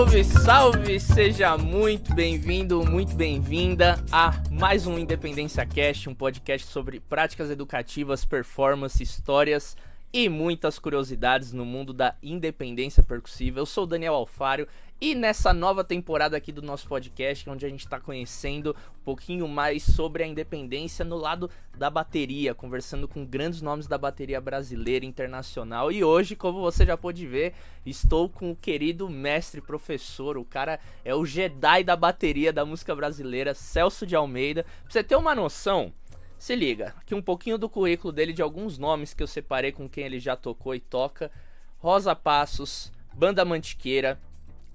Salve, salve! Seja muito bem-vindo, muito bem-vinda a mais um Independência Cast, um podcast sobre práticas educativas, performance, histórias e muitas curiosidades no mundo da independência percussiva. Eu sou Daniel Alfário e nessa nova temporada aqui do nosso podcast, onde a gente está conhecendo um pouquinho mais sobre a independência no lado da bateria, conversando com grandes nomes da bateria brasileira e internacional. E hoje, como você já pôde ver, estou com o querido mestre professor, o cara é o Jedi da bateria da música brasileira, Celso de Almeida. Pra você ter uma noção, se liga, aqui um pouquinho do currículo dele de alguns nomes que eu separei com quem ele já tocou e toca. Rosa Passos, Banda Mantiqueira,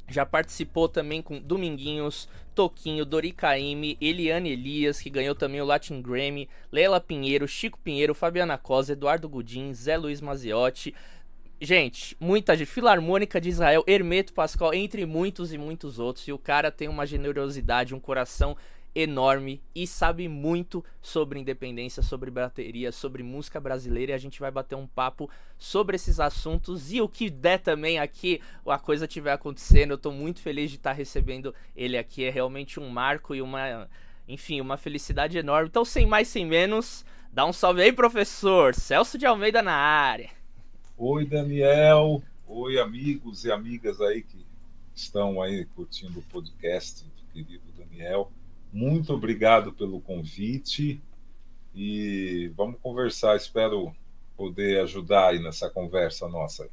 já participou também com Dominguinhos, Toquinho, Dori Eliane Elias, que ganhou também o Latin Grammy, Leila Pinheiro, Chico Pinheiro, Fabiana Cosa, Eduardo Gudim, Zé Luiz Maziotti. Gente, muita gente. Filarmônica de Israel, Hermeto Pascoal, entre muitos e muitos outros. E o cara tem uma generosidade, um coração enorme e sabe muito sobre independência, sobre bateria, sobre música brasileira e a gente vai bater um papo sobre esses assuntos e o que der também aqui, a coisa tiver acontecendo. Eu tô muito feliz de estar recebendo ele aqui, é realmente um marco e uma, enfim, uma felicidade enorme. Então, sem mais sem menos, dá um salve aí, professor Celso de Almeida na área. Oi, Daniel. Oi, amigos e amigas aí que estão aí curtindo o podcast do querido Daniel. Muito obrigado pelo convite e vamos conversar. Espero poder ajudar aí nessa conversa nossa.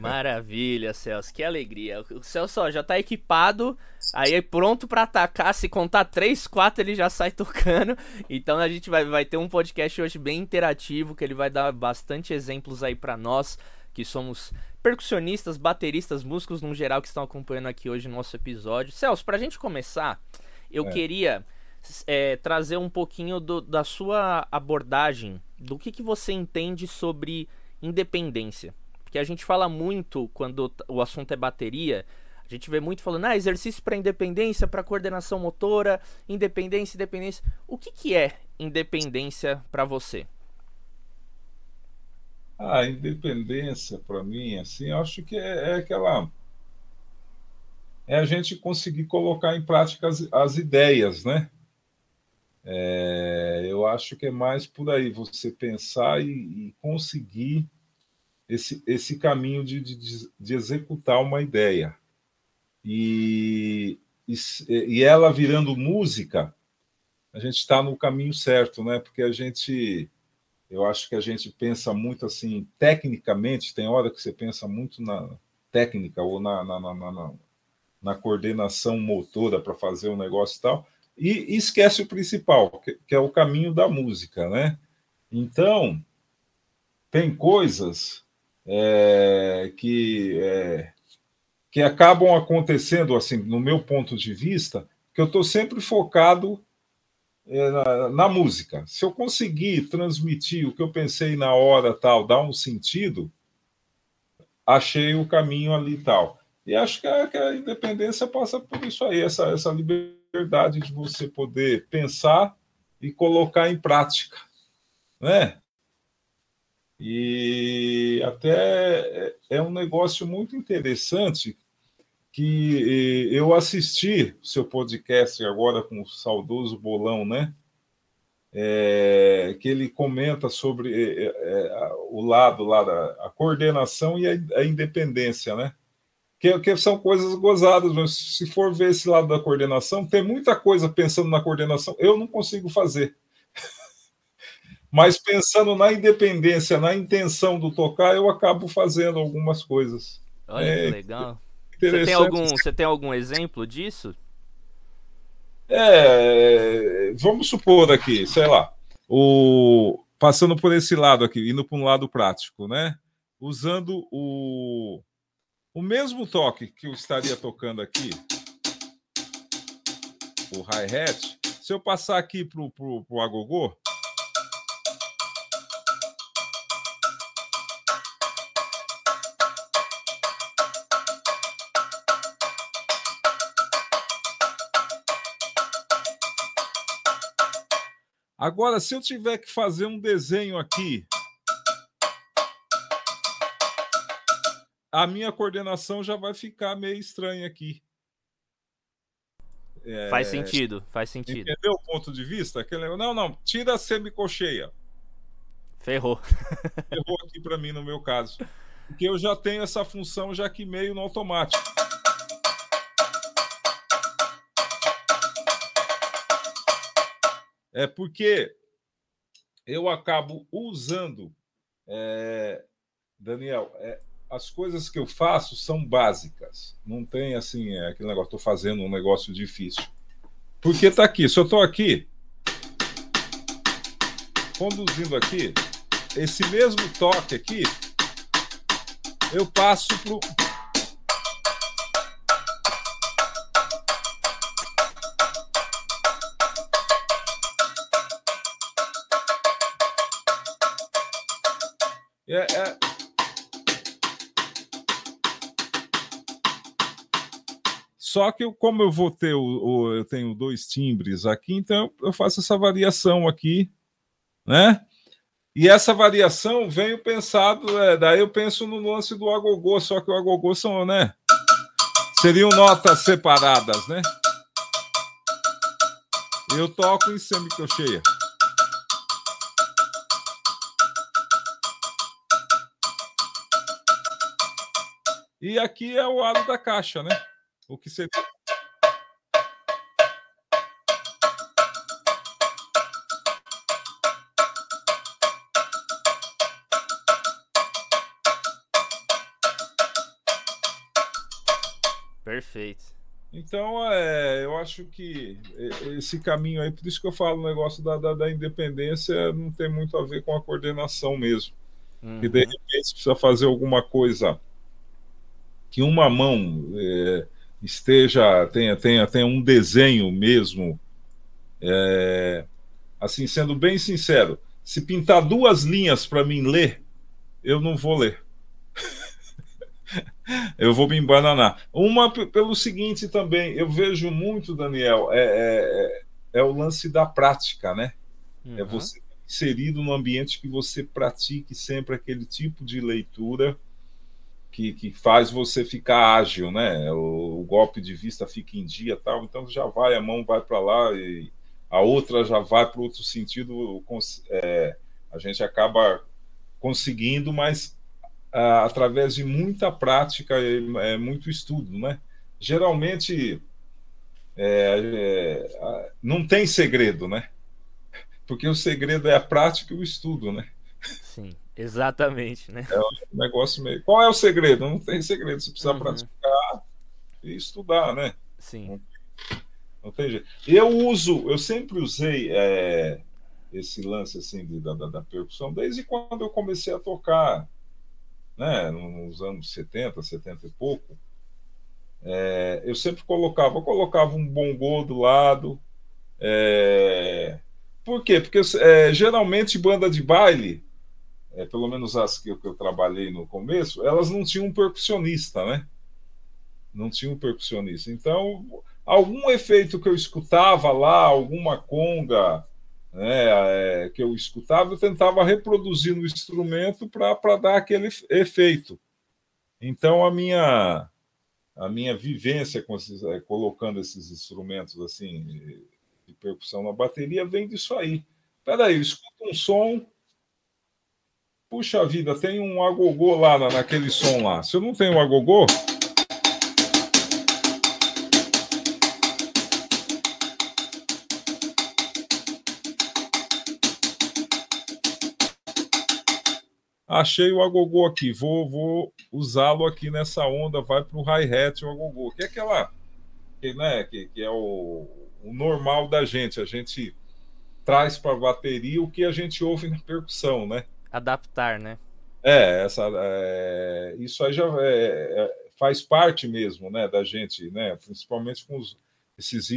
Maravilha, Celso, que alegria. O Celso já está equipado, aí pronto para atacar. Se contar 3, 4, ele já sai tocando. Então a gente vai, vai ter um podcast hoje bem interativo, que ele vai dar bastante exemplos aí para nós, que somos percussionistas, bateristas, músicos no geral que estão acompanhando aqui hoje no nosso episódio. Celso, para a gente começar, eu é. queria é, trazer um pouquinho do, da sua abordagem, do que, que você entende sobre independência. Porque a gente fala muito quando o assunto é bateria, a gente vê muito falando, ah, exercício para independência, para coordenação motora, independência, independência. O que, que é independência para você? A independência, para mim, assim, eu acho que é, é aquela é a gente conseguir colocar em prática as, as ideias, né? É, eu acho que é mais por aí você pensar e, e conseguir esse, esse caminho de, de, de, executar uma ideia. E, e, e ela virando música, a gente está no caminho certo, né? Porque a gente, eu acho que a gente pensa muito assim, tecnicamente, tem hora que você pensa muito na técnica ou na, na, na, na na coordenação motora para fazer um negócio e tal, e, esquece o principal, que, que, é o caminho da música, né? Então, tem coisas é, que, é, que acabam acontecendo, assim, no meu ponto de vista, que eu estou sempre focado é, na, na, música. Se eu conseguir transmitir o que eu pensei na hora tal, dar um sentido, achei o caminho ali tal. E acho que a, que a, independência passa por isso aí, essa, essa liberdade de você poder pensar e colocar em prática, né? E até é, é um negócio muito interessante que eu assisti o seu podcast agora com o saudoso Bolão, né? É, que ele comenta sobre é, é, o lado lá da coordenação e a, a independência, né? Que, que são coisas gozadas, mas se for ver esse lado da coordenação, tem muita coisa pensando na coordenação, eu não consigo fazer. mas pensando na independência, na intenção do tocar, eu acabo fazendo algumas coisas. Olha é, que legal. Você tem, algum, você tem algum exemplo disso? É, vamos supor aqui, sei lá, o passando por esse lado aqui, indo para um lado prático, né? Usando o o mesmo toque que eu estaria tocando aqui, o hi-hat, se eu passar aqui para o agogô, Agora, se eu tiver que fazer um desenho aqui a minha coordenação já vai ficar meio estranha aqui. É, faz sentido, faz sentido. Entendeu o ponto de vista? Aquele, não, não, tira a semicocheia. Ferrou. Ferrou aqui para mim no meu caso. Porque eu já tenho essa função já que meio no automático. É porque eu acabo usando, é, Daniel, é, as coisas que eu faço são básicas. Não tem assim, é, aquele negócio, estou fazendo um negócio difícil. Porque está aqui, se eu estou aqui, conduzindo aqui, esse mesmo toque aqui, eu passo Só que eu, como eu vou ter o, o, eu tenho dois timbres aqui, então eu faço essa variação aqui, né? E essa variação veio pensado, é, daí eu penso no lance do agogô, só que o agogô são, né? Seriam notas separadas, né? Eu toco em semicocheia. E aqui é o aro da caixa, né? O que seria. Perfeito. Então, é, eu acho que esse caminho aí, por isso que eu falo o negócio da, da, da independência não tem muito a ver com a coordenação mesmo. Uhum. E de repente precisa fazer alguma coisa que uma mão é, esteja tenha, tenha, tenha um desenho mesmo. É, assim, sendo bem sincero, se pintar duas linhas para mim ler, eu não vou ler. eu vou me embananar. Uma pelo seguinte também, eu vejo muito, Daniel, é, é, é o lance da prática, né? Uhum. É você inserido no ambiente que você pratique sempre aquele tipo de leitura que, que faz você ficar ágil, né? O, o, golpe de vista fica em dia tal, então já vai, a mão vai para lá e a outra já vai para outro sentido. É, a gente acaba conseguindo, mas através de muita prática e é, muito estudo, né? Geralmente é, é, não tem segredo, né? Porque o segredo é a prática e o estudo, né? Sim. Exatamente, né? É um negócio meio. Qual é o segredo? Não tem segredo. Você precisa uhum. praticar e estudar, né? Sim. Não, tem jeito. Eu uso, eu sempre usei é, esse lance assim de, da, da, percussão desde quando eu comecei a tocar, né? Nos anos 70, 70 e pouco. É, eu sempre colocava, eu colocava um bongô do lado. É, por quê? Porque é, geralmente banda de baile é, pelo menos as que eu, que eu, trabalhei no começo, elas não tinham um percussionista, né? Não tinham um percussionista. Então, algum efeito que eu escutava lá, alguma conga né, é, que eu escutava, eu tentava reproduzir no instrumento para dar aquele efeito. Então, a minha a minha vivência com esses, é, colocando esses instrumentos assim de percussão na bateria vem disso aí. Peraí, eu escuto um som, puxa vida, tem um agogô lá na, naquele som lá. Se eu não tenho um agogô. Achei o agogô aqui, vou, vou usá-lo aqui nessa onda, vai para o hi-hat o agogô, que é aquela, que, né, que, que é o, o normal da gente, a gente traz para a bateria o que a gente ouve na percussão, né? Adaptar, né? É, essa, é, isso aí já é, é, faz parte mesmo, né, da gente, né, principalmente com os, esses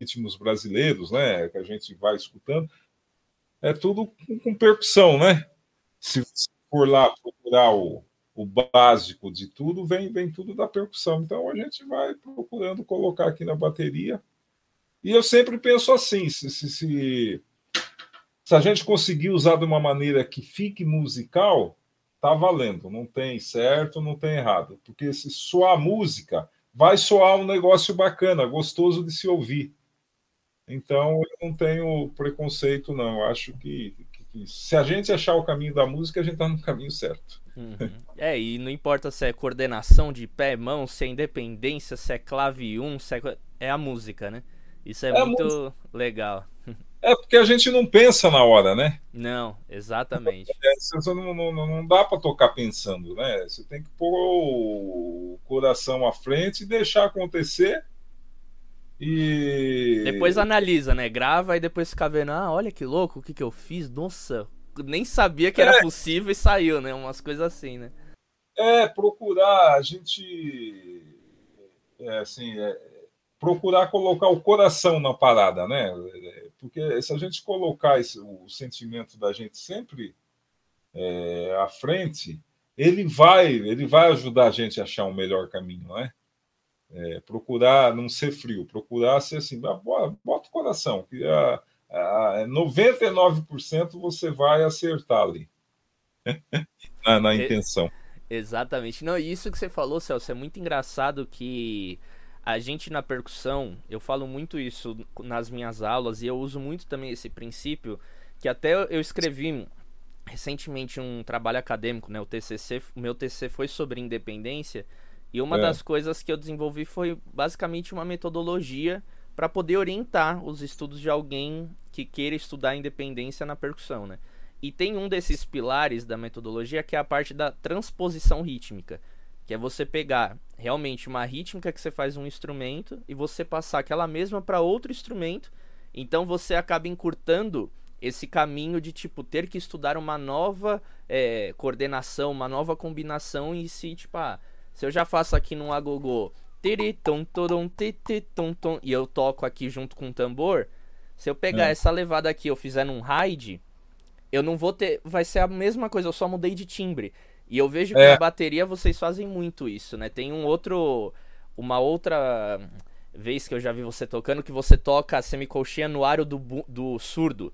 ritmos brasileiros, né, que a gente vai escutando, é tudo com, com percussão, né? Se for lá procurar o, o básico de tudo, vem, vem tudo da percussão. Então a gente vai procurando colocar aqui na bateria. E eu sempre penso assim: se, se, se se a gente conseguir usar de uma maneira que fique musical, tá valendo, não tem certo, não tem errado, porque se soar música, vai soar um negócio bacana, gostoso de se ouvir. Então, eu não tenho preconceito, não. Eu acho que, que, que, se a gente achar o caminho da música, a gente está no caminho certo. Uhum. É, e não importa se é coordenação de pé, mão, se é independência, se é clave 1, se é... é a música, né? Isso é, é muito legal. É porque a gente não pensa na hora, né? Não, exatamente. É, não, não, não dá para tocar pensando, né? Você tem que pôr o coração à frente e deixar acontecer. E. Depois analisa, né? Grava e depois fica vendo, ah, olha que louco, o que, que eu fiz? Nossa, nem sabia que era é. possível e saiu, né? Umas coisas assim, né? É, procurar, a gente. É, assim, é, procurar colocar o coração na parada, né? Porque se a gente colocar esse, o sentimento da gente sempre é, à frente, ele vai, ele vai ajudar a gente a achar um melhor caminho, né? É, procurar não ser frio, procurar ser assim, bota, bota o coração, que a, a 99% você vai acertar ali na, na intenção. Exatamente. Não, isso que você falou, Celso, é muito engraçado que a gente na percussão, eu falo muito isso nas minhas aulas e eu uso muito também esse princípio, que até eu escrevi recentemente um trabalho acadêmico, né? O TCC, o meu TCC foi sobre independência e uma é. das coisas que eu desenvolvi foi basicamente uma metodologia para poder orientar os estudos de alguém que queira estudar independência na percussão, né? E tem um desses pilares da metodologia que é a parte da transposição rítmica que é você pegar realmente uma rítmica que você faz um instrumento e você passar aquela mesma para outro instrumento. Então você acaba encurtando esse caminho de tipo ter que estudar uma nova é, coordenação, uma nova combinação e se tipo, ah, se eu já faço aqui num agogô e eu toco aqui junto com o tambor, se eu pegar é. essa levada aqui, eu fizer num ride, eu não vou ter, vai ser a mesma coisa, eu só mudei de timbre. E eu vejo que é. na bateria vocês fazem muito isso, né? Tem um outro. Uma outra vez que eu já vi você tocando que você toca a semicolcheia no aro do, do surdo.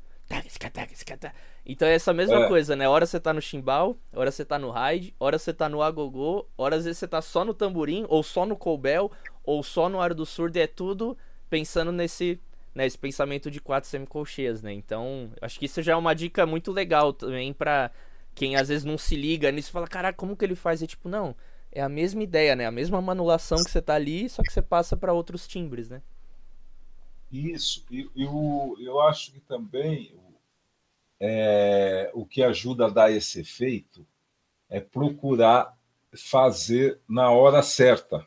Então é essa mesma é. coisa, né? Hora você tá no chimbal, hora você tá no ride, hora você tá no agogô, hora às vezes você tá só no tamborim, ou só no colbel, ou só no aro do surdo, e é tudo pensando nesse, né, pensamento de quatro semicolcheias, né? Então, acho que isso já é uma dica muito legal também para quem às vezes não se liga nisso fala, caraca, como que ele faz? É tipo, não, é a mesma ideia, né? A mesma manulação que você tá ali, só que você passa para outros timbres, né? Isso, e eu, eu acho que também é, o que ajuda a dar esse efeito é procurar fazer na hora certa.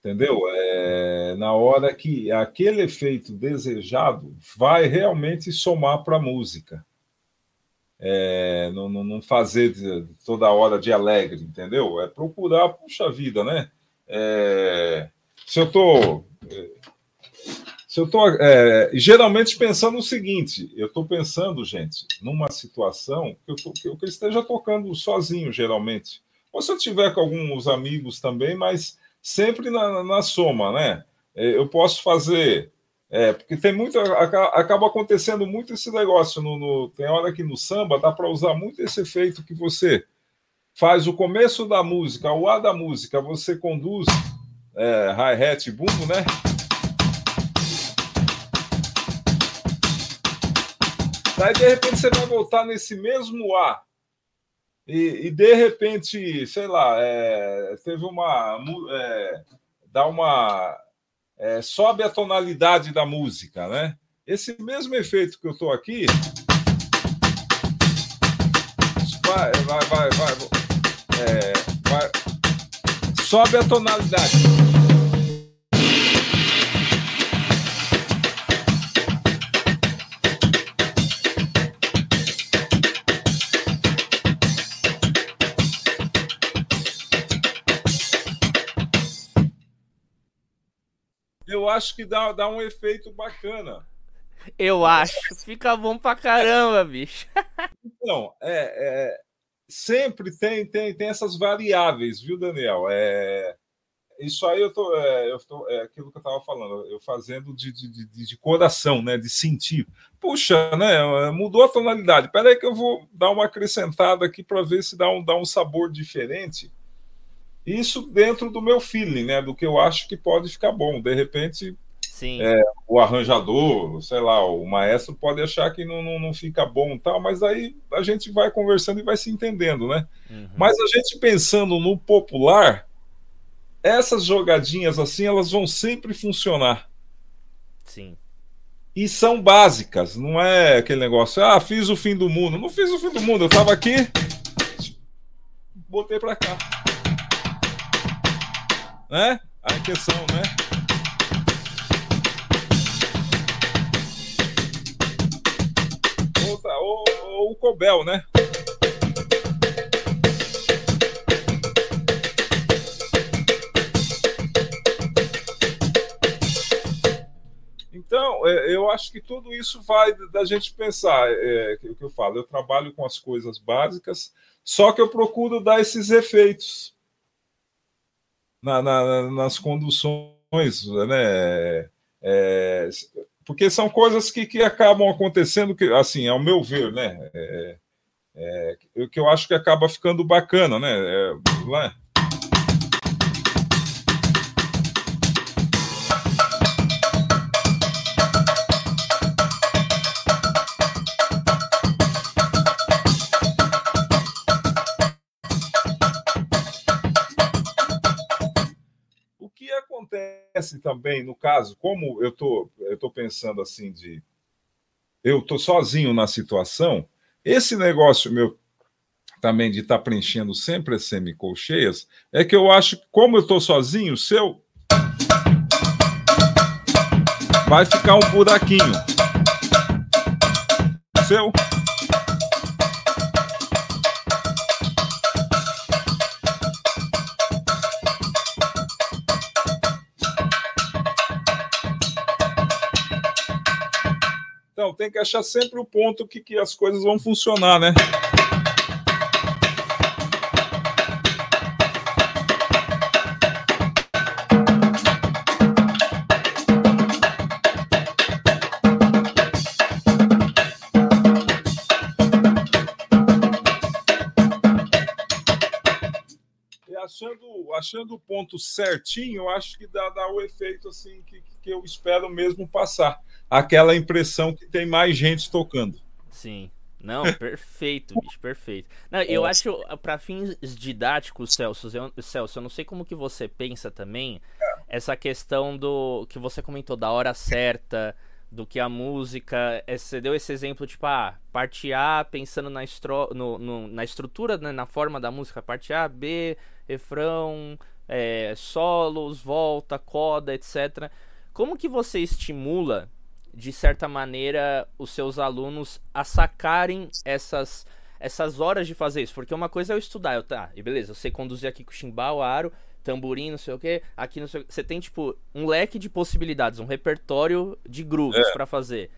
Entendeu? É, na hora que aquele efeito desejado vai realmente somar para a música é, não, não, fazer toda hora de alegre, entendeu? É procurar, puxa vida, né? É, se eu tô. Se eu tô é, geralmente pensando o seguinte, eu estou pensando, gente, numa situação que eu, tô, que eu esteja tocando sozinho, geralmente. Ou se eu tiver com alguns amigos também, mas sempre na, na soma, né? É, eu posso fazer é, porque tem muito. Acaba acontecendo muito esse negócio. No, no tem hora que no samba dá para usar muito esse efeito que você faz o começo da música, o A da música, você conduz é, hi-hat e bumbo, né? Daí, de repente, você vai voltar nesse mesmo A. E, e de repente, sei lá, é, teve uma. É, dá uma é, sobe a tonalidade da música, né? Esse mesmo efeito que eu estou aqui. Vai, vai, vai, vai. É, vai sobe a tonalidade. Acho que dá, dá um efeito bacana. Eu acho. Fica bom pra caramba, bicho. Então, é, é, sempre tem, tem, tem essas variáveis, viu, Daniel? É, isso aí eu tô, é, eu tô, é aquilo que eu estava falando, eu fazendo de, de, de, de, coração, né, de sentir. Puxa, né, mudou a tonalidade. Espera aí que eu vou dar uma acrescentada aqui para ver se dá um, dá um sabor diferente. Isso dentro do meu feeling, né, do que eu acho que pode ficar bom. De repente, é, o arranjador, sei lá, o maestro pode achar que não, não, não, fica bom tal, mas aí a gente vai conversando e vai se entendendo, né? Uhum. Mas a gente pensando no popular, essas jogadinhas assim, elas vão sempre funcionar. Sim. E são básicas, não é aquele negócio, ah, fiz o fim do mundo. Não fiz o fim do mundo, eu tava aqui, botei pra cá. Né? A questão, né? Ou, o Cobel, né? Então, é, eu acho que tudo isso vai da gente pensar. É, o que eu falo, eu trabalho com as coisas básicas, só que eu procuro dar esses efeitos na, na, nas conduções, né? É, porque são coisas que, que acabam acontecendo, que, assim, ao meu ver, né? É, é, que eu acho que acaba ficando bacana, né? É, lá, acontece também, no caso, como eu tô, estou tô pensando assim de eu tô sozinho na situação, esse negócio meu também de estar tá preenchendo sempre as semicolcheias, é que eu acho que, como eu estou sozinho, seu vai ficar um buraquinho. Seu Então, tem que achar sempre o ponto que, que as coisas vão funcionar, né? achando, achando o ponto certinho, acho que dá, dá o efeito assim que, que eu espero mesmo passar aquela impressão que tem mais gente tocando. Sim. Não, perfeito, bicho, perfeito. Não, eu acho, para fins didáticos, Celso, eu, Celso, eu não sei como que você pensa também essa questão do que você comentou da hora certa, do que a música. É, você deu esse exemplo, tipo, ah, parte A pensando na, estro, no, no, na estrutura, né, na forma da música, parte A, B, refrão, é, solos, volta, coda, etc. Como que você estimula de certa maneira, os seus alunos a sacarem essas, essas horas de fazer isso. Porque uma coisa é eu estudar, eu, tá, e beleza, eu sei conduzir aqui com chimbal, aro, tamborim, não sei o que, aqui não sei Você tem, tipo, um leque de possibilidades, um repertório de grooves é. para fazer.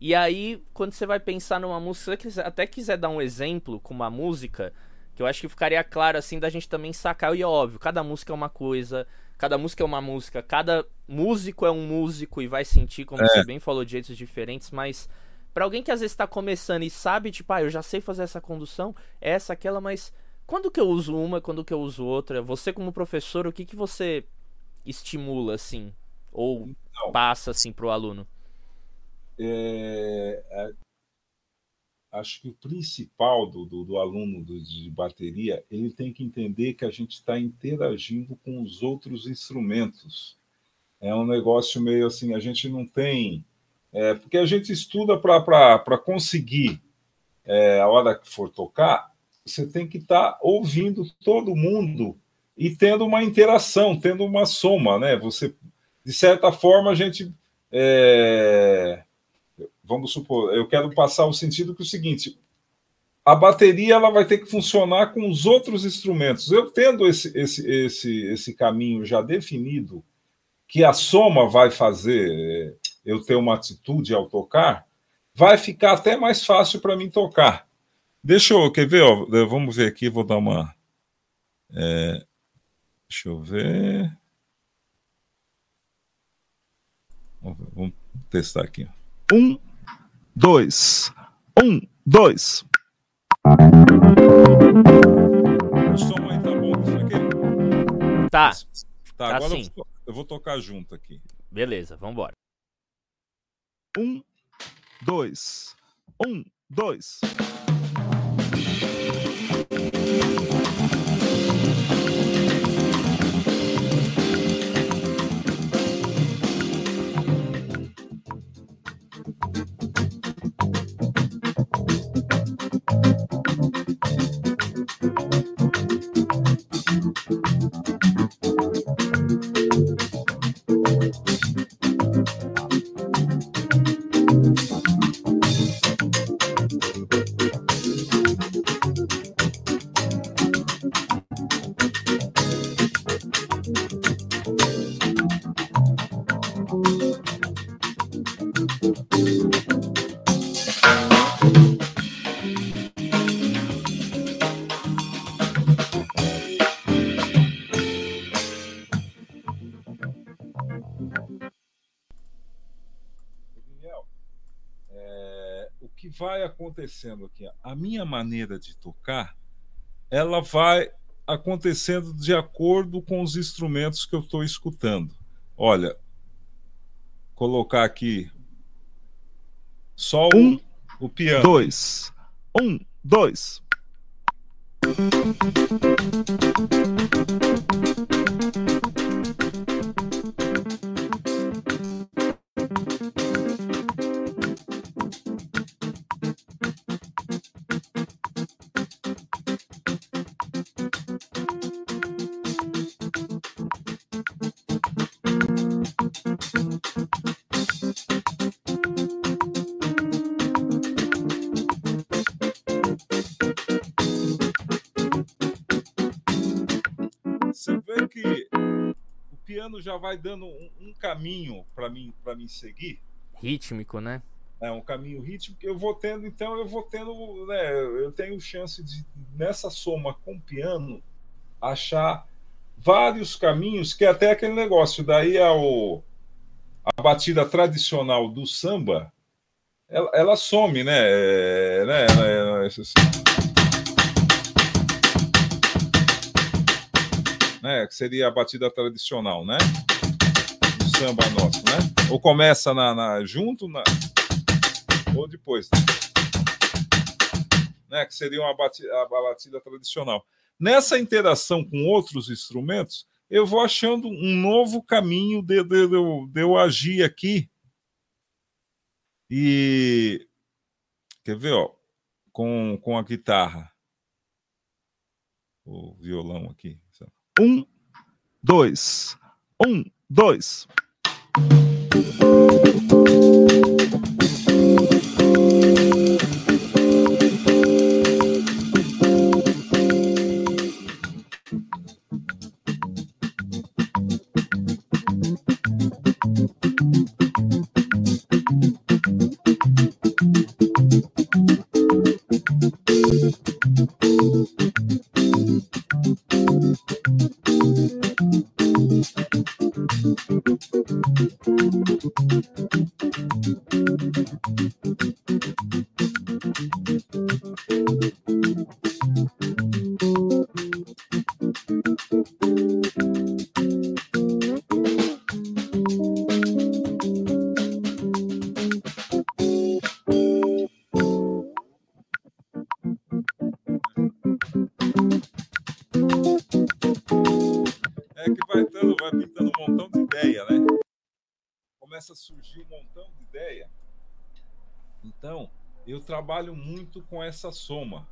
E aí, quando você vai pensar numa música, se você até quiser dar um exemplo com uma música, que eu acho que ficaria claro, assim, da gente também sacar, e é óbvio, cada música é uma coisa, cada música é uma música, cada músico é um músico e vai sentir, como é. você bem falou, de jeitos diferentes, mas para alguém que às vezes está começando e sabe, tipo, ah, eu já sei fazer essa condução, essa, aquela, mas quando que eu uso uma, quando que eu uso outra? Você como professor, o que que você estimula, assim, ou Não. passa, assim, pro aluno? É, é acho que o principal do, do, do aluno do, de bateria, ele tem que entender que a gente está interagindo com os outros instrumentos. É um negócio meio assim, a gente não tem. É, porque a gente estuda para conseguir, é, a hora que for tocar, você tem que estar tá ouvindo todo mundo e tendo uma interação, tendo uma soma, né? Você, de certa forma, a gente. É, vamos supor, eu quero passar o sentido que é o seguinte: a bateria ela vai ter que funcionar com os outros instrumentos. Eu tendo esse, esse, esse, esse caminho já definido, que a soma vai fazer eh, eu ter uma atitude ao tocar, vai ficar até mais fácil para mim tocar. Deixa eu, quer ver? Ó, vamos ver aqui, vou dar uma. É, deixa eu ver. Vamos testar aqui. Um, dois. Um, dois. O som aí tá bom isso aqui? Tá. Tá, Tá agora sim. eu vou, eu vou tocar junto aqui. Beleza, vambora. Um, dois. Um, dois. Acontecendo aqui? A minha maneira de tocar, ela vai acontecendo de acordo com os instrumentos que eu estou escutando. Olha, colocar aqui só o, Um, o piano. dois. Um, dois. Já vai dando um, um caminho para mim, para mim seguir. Rítmico, né? É um caminho rítmico eu vou tendo, então eu vou tendo, né, eu tenho chance de nessa soma com piano achar vários caminhos que é até aquele negócio daí é o a batida tradicional do samba ela, ela some, né? É, né, né, assim. Né? Que seria a batida tradicional, né? Do samba nosso, né? Ou começa na, na- junto na, ou depois, né? Que seria uma batida, a batida tradicional. Nessa interação com outros instrumentos, eu vou achando um novo caminho de, de- de eu- de eu agir aqui. E quer ver, ó, com, com a guitarra, o violão aqui. Um, dois. Um, dois. Eu trabalho muito com essa soma.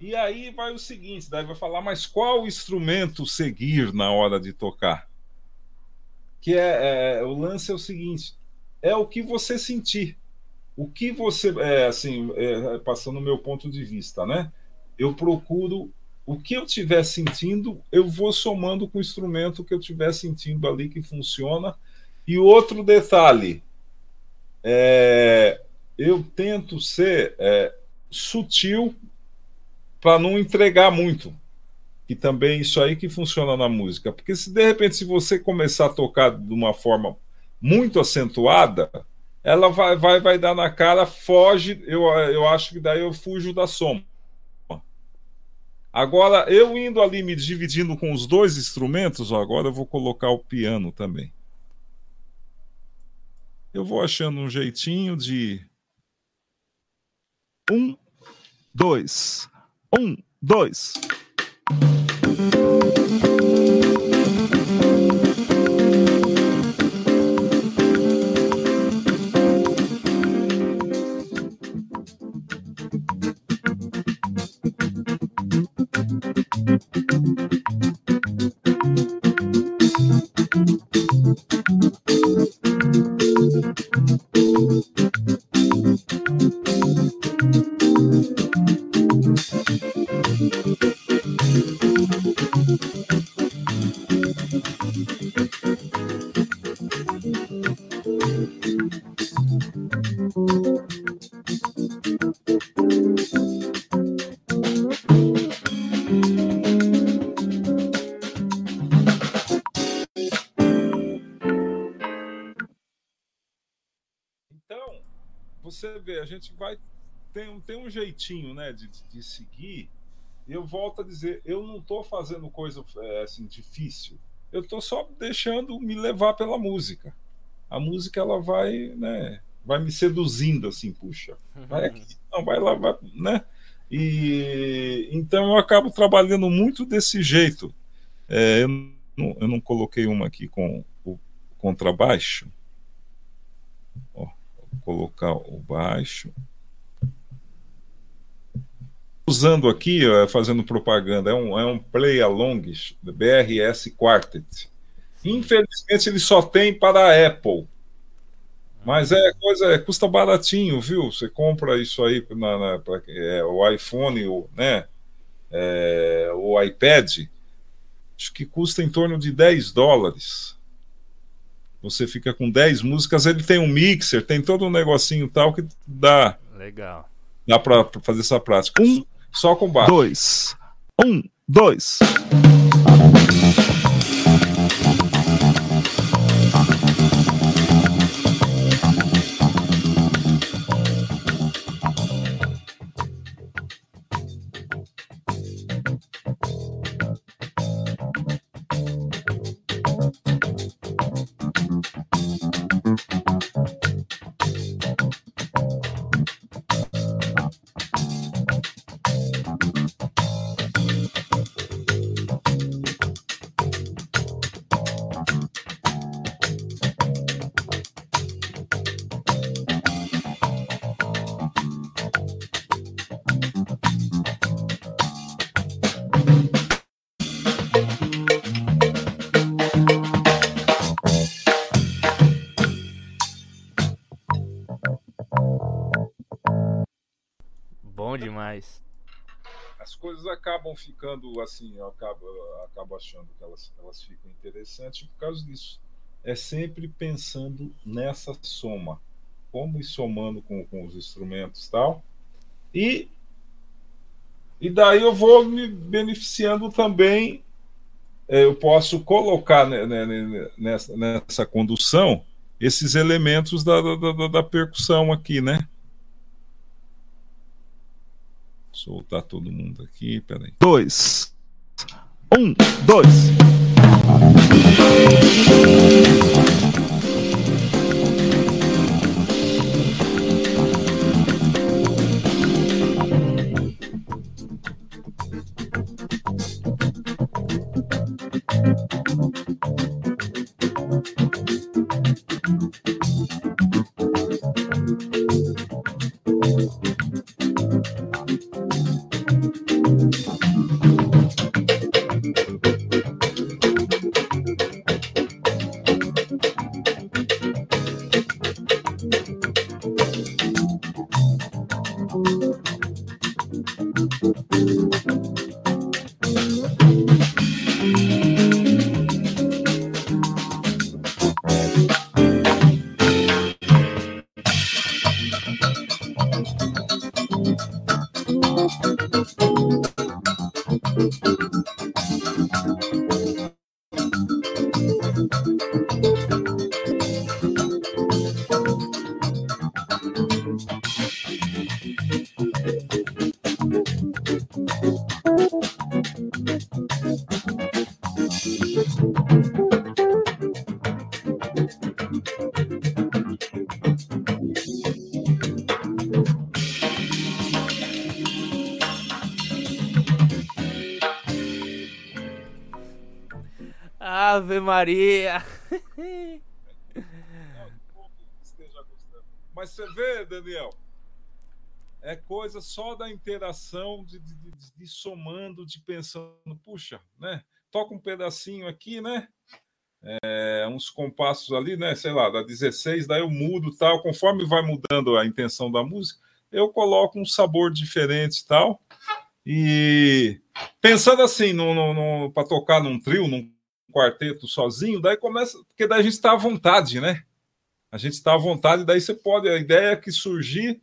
E aí vai o seguinte, daí vai falar, mas qual instrumento seguir na hora de tocar? Que é, é o lance é o seguinte, é o que você sentir. O que você, é, assim, é, passando o meu ponto de vista, né? Eu procuro o que eu estiver sentindo, eu vou somando com o instrumento que eu estiver sentindo ali que funciona. E outro detalhe, é, eu tento ser é, sutil para não entregar muito. E também isso aí que funciona na música. Porque se de repente, se você começar a tocar de uma forma muito acentuada, ela vai, vai, vai dar na cara, foge. Eu, eu acho que daí eu fujo da soma. Agora, eu indo ali me dividindo com os dois instrumentos, ó, agora eu vou colocar o piano também. Eu vou achando um jeitinho de. Um, dois. Um, dois. Você vê, a gente vai. Tem, tem um jeitinho né, de, de seguir. Eu volto a dizer, eu não estou fazendo coisa é, assim, difícil. Eu estou só deixando me levar pela música. A música ela vai, né, vai me seduzindo assim, puxa. Vai aqui, não, vai lá, vai, né? E então eu acabo trabalhando muito desse jeito. É, eu, não, eu não coloquei uma aqui com o contrabaixo. Ó, vou colocar o baixo. Usando aqui, fazendo propaganda, é um, é um play along BRS Quartet. Infelizmente ele só tem para a Apple. Mas é coisa, é, custa baratinho, viu? Você compra isso aí na, na pra, é, o iPhone, o, né? É, o iPad, acho que custa em torno de 10 dólares. Você fica com 10 músicas, ele tem um mixer, tem todo um negocinho tal que dá. Legal. Dá para fazer essa prática. Um, só com baixo. Dois. Um, dois. Ficando assim, eu acabo, eu acabo achando que elas, elas ficam interessantes por causa disso. É sempre pensando nessa soma, como ir somando com, com os instrumentos tal. E, e daí eu vou me beneficiando também. eh, Eu posso colocar ne- ne- ne- nessa, nessa condução esses elementos da, da, da- da percussão aqui, né? Soltar todo mundo aqui, peraí. Dois. Um, dois. Ave Maria! Mas você vê, Daniel, é coisa só da interação, de, de, de, de, somando, de pensando, puxa, né? Toca um pedacinho aqui, né? É, uns compassos ali, né? Sei lá, da 16, daí eu mudo tal. Conforme vai mudando a intenção da música, eu coloco um sabor diferente tal. E pensando assim, para tocar num trio, num quarteto sozinho, daí começa, porque daí a gente está à vontade, né? A gente está à vontade, daí você pode, a ideia que surgir,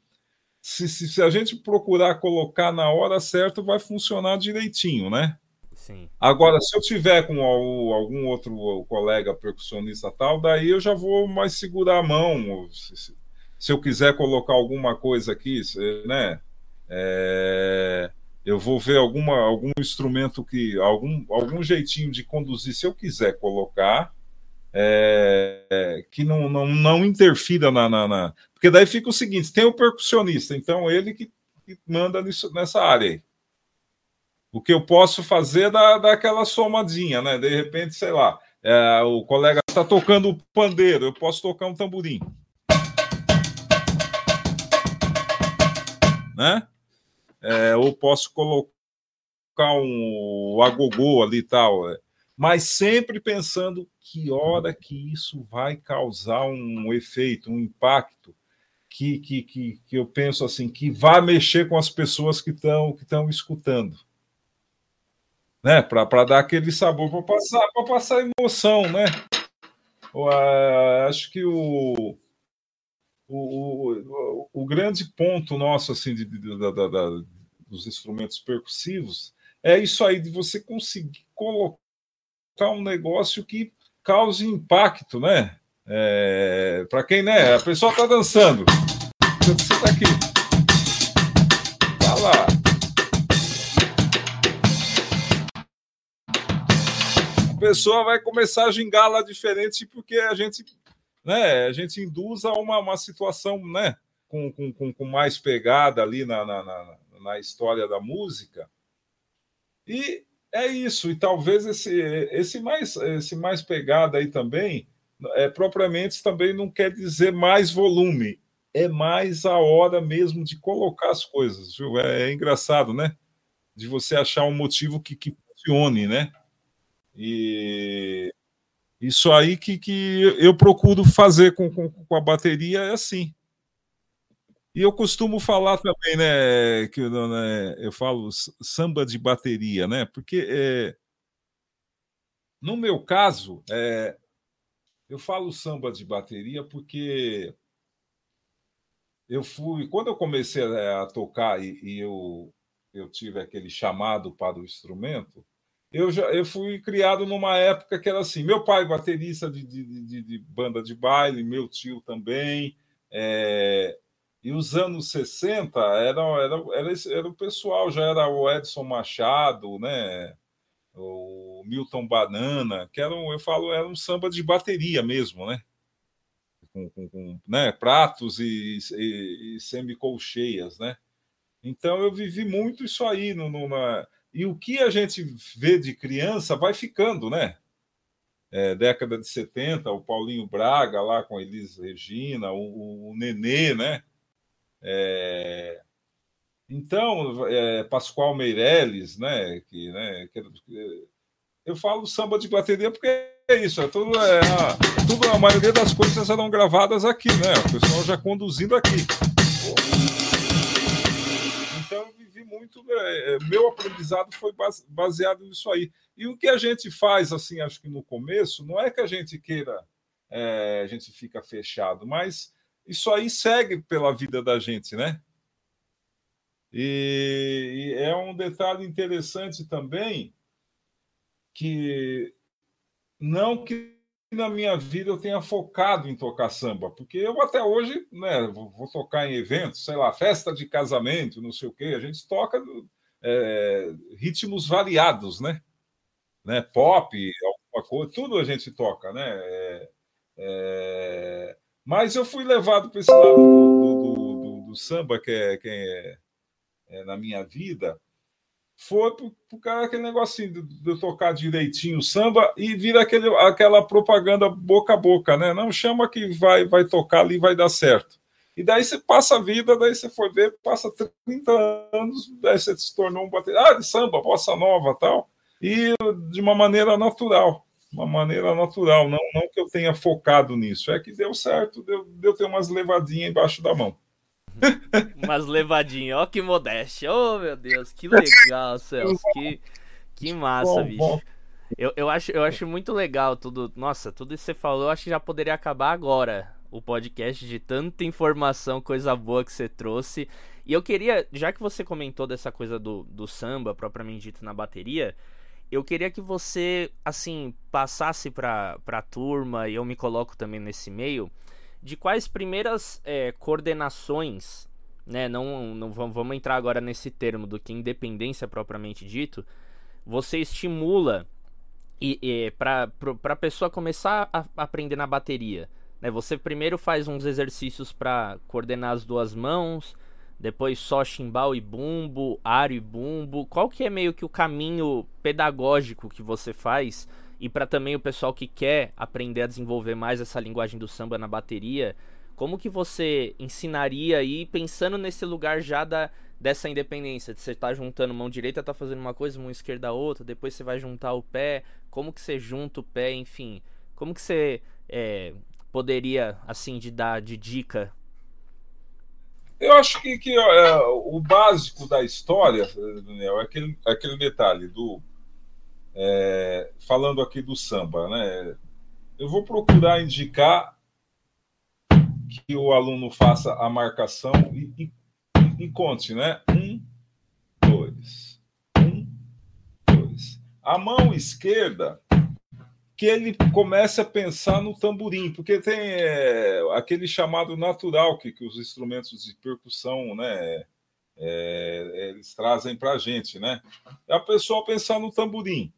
se, se, se, a gente procurar colocar na hora certa, vai funcionar direitinho, né? Sim. Agora, se eu tiver com algum outro colega percussionista tal, daí eu já vou mais segurar a mão. Se, se eu quiser colocar alguma coisa aqui, né? É eu vou ver alguma, algum instrumento que. algum, algum jeitinho de conduzir, se eu quiser colocar, é, que não, não, não interfira na, na, na, Porque daí fica o seguinte: tem o percussionista, então ele que, que manda nisso, nessa área aí. O que eu posso fazer é da, daquela somadinha, né? De repente, sei lá, é, o colega está tocando o pandeiro, eu posso tocar um tamborim. Né? É, ou posso colocar um agogô ali e tal, é. mas sempre pensando que hora que isso vai causar um efeito, um impacto, que, que, que, que eu penso assim, que vai mexer com as pessoas que estão que escutando. Né, para dar aquele sabor, para passar, passar emoção, né? acho que o, o, o, o, grande ponto nosso assim de, de, de, dos instrumentos percussivos, é isso aí de você conseguir colocar um negócio que cause impacto, né? É, para quem, né? A pessoa está dançando. Você está aqui. Tá lá. A pessoa vai começar a gingar lá diferente porque a gente, né? A gente induz a uma, uma situação, né? Com, com, com mais pegada ali na, na, na na história da música. E é isso, e talvez esse, esse, mais, esse mais pegada aí também, é, propriamente também não quer dizer mais volume, é mais a hora mesmo de colocar as coisas. Viu? É, é engraçado, né? De você achar um motivo que, que funcione, né? E isso aí que, que eu procuro fazer com, com, com a bateria é assim. E eu costumo falar também, né, que né, eu falo samba de bateria, né? Porque é, no meu caso, é, eu falo samba de bateria porque eu fui quando eu comecei a tocar e, e eu eu tive aquele chamado para o instrumento, eu já eu fui criado numa época que era assim, meu pai baterista de, de, de, de banda de baile, meu tio também, é, e os anos 60 era, era, era, era o pessoal, já era o Edson Machado, né? o Milton Banana, que eram, eu falo, era um samba de bateria mesmo, né? Com, com, com né? pratos e, e, e semicolcheias, né? Então eu vivi muito isso aí. No, na... E o que a gente vê de criança vai ficando, né? É, década de 70, o Paulinho Braga lá com a Elis Regina, o, o Nenê, né? É, então, é, Pascoal Meirelles, né, que, né, que, eu falo samba de bateria porque é isso, é tudo, é, a, tudo, a maioria das coisas eram gravadas aqui, né, o pessoal já conduzindo aqui. Então, eu vivi muito, é, é meu aprendizado foi baseado nisso aí. E o que a gente faz, assim, acho que no começo, não é que a gente queira, é, a gente fica fechado, mas isso aí segue pela vida da gente, né? E, e é um detalhe interessante também que não que na minha vida eu tenha focado em tocar samba, porque eu até hoje, né, vou tocar em eventos, sei lá, festa de casamento, não sei o quê, a gente toca é, ritmos variados, né? né? Pop, alguma coisa, tudo a gente toca, né? É, é... Mas eu fui levado para esse lado do, do, do, do, samba, que é, que é, é na minha vida, foi por, por aquele negocinho de, de, eu tocar direitinho o samba e vir aquele, aquela propaganda boca a boca, né? Não chama que vai, vai tocar ali vai dar certo. E daí você passa a vida, daí você foi ver, passa 30 anos, daí você se tornou um baterista ah, de samba, bossa nova tal, e de uma maneira natural, uma maneira natural, não, não que eu tenha focado nisso, é que deu certo, deu, deu ter umas levadinhas embaixo da mão. umas levadinhas, ó que modéstia, oh meu Deus, que legal, Celso, que, que massa, bom, bicho. Bom. Eu, eu, acho, eu acho muito legal tudo. Nossa, tudo isso que você falou, eu acho que já poderia acabar agora o podcast de tanta informação, coisa boa que você trouxe. E eu queria, já que você comentou dessa coisa do, do samba, propriamente dito, na bateria, eu queria que você, assim, passasse para a turma, e eu me coloco também nesse meio, de quais primeiras é, coordenações, né, não, não vamos entrar agora nesse termo do que independência propriamente dito, você estimula e, e para a pessoa começar a aprender na bateria, né? Você primeiro faz uns exercícios para coordenar as duas mãos, depois só chimbal e bumbo, aro e bumbo. Qual que é meio que o caminho pedagógico que você faz? E para também o pessoal que quer aprender a desenvolver mais essa linguagem do samba na bateria, como que você ensinaria aí pensando nesse lugar já da dessa independência, de você tá juntando mão direita, tá fazendo uma coisa, mão esquerda outra, depois você vai juntar o pé, como que você junta o pé, enfim, como que você é, poderia, assim, de dar de dica? Eu acho que, que é, o básico da história, Daniel, é aquele, aquele detalhe do. É, falando aqui do samba, né? Eu vou procurar indicar que o aluno faça a marcação e, e, e conte, né? Um, dois, um, dois. A mão esquerda que ele comece a pensar no tamborim, porque tem é, aquele chamado natural que, que os instrumentos de percussão, né, é, eles trazem para a gente, né? É a pessoa pensar no tamborim.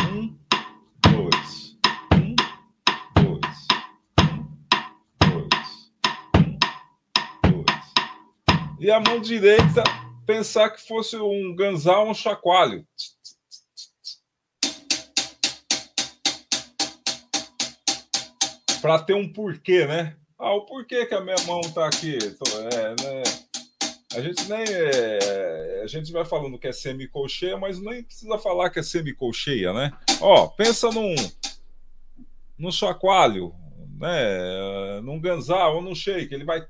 Um, dois, um, dois, um, dois, um, dois. E a mão direita pensar que fosse um ganzal, um chacoalho. Para ter um porquê, né? Ah, o porquê que a minha mão está aqui? É, né? A gente nem é, a gente vai falando que é semicolcheia, mas nem precisa falar que é semicolcheia, né? Ó, pensa num num chacoalho, né? Num ganzal ou num shake, ele vai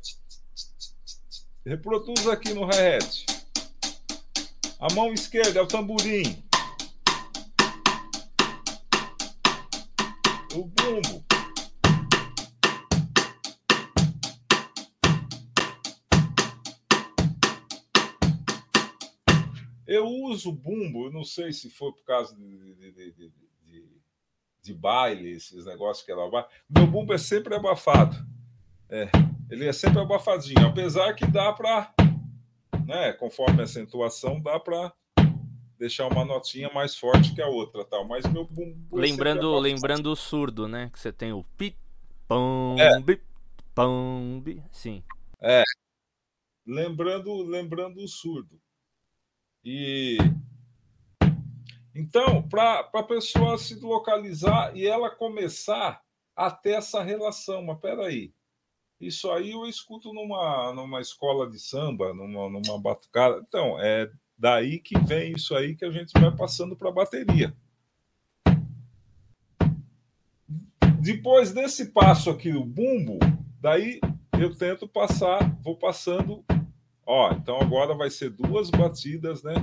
reproduz aqui no hi-hat. A mão esquerda é o tamborim. O bumbo. Eu uso bumbo, não sei se foi por causa de, de, de, de, de baile, esses negócios que ela vai. Meu bumbo é sempre abafado. É, ele é sempre abafadinho, apesar que dá para né, conforme a acentuação, dá para deixar uma notinha mais forte que a outra, tal. Mas meu bumbum lembrando, lembrando o surdo, né, que você tem o pi pam é. bi, pam bi, sim. É. Lembrando, lembrando o surdo. E então, para a pessoa se localizar e ela começar a ter essa relação, mas peraí, aí isso aí eu escuto numa, numa escola de samba, numa, numa batucada. Então, é daí que vem isso aí que a gente vai passando para a bateria. Depois desse passo aqui, o bumbo, daí eu tento passar, vou passando. Ó, então agora vai ser duas batidas, né?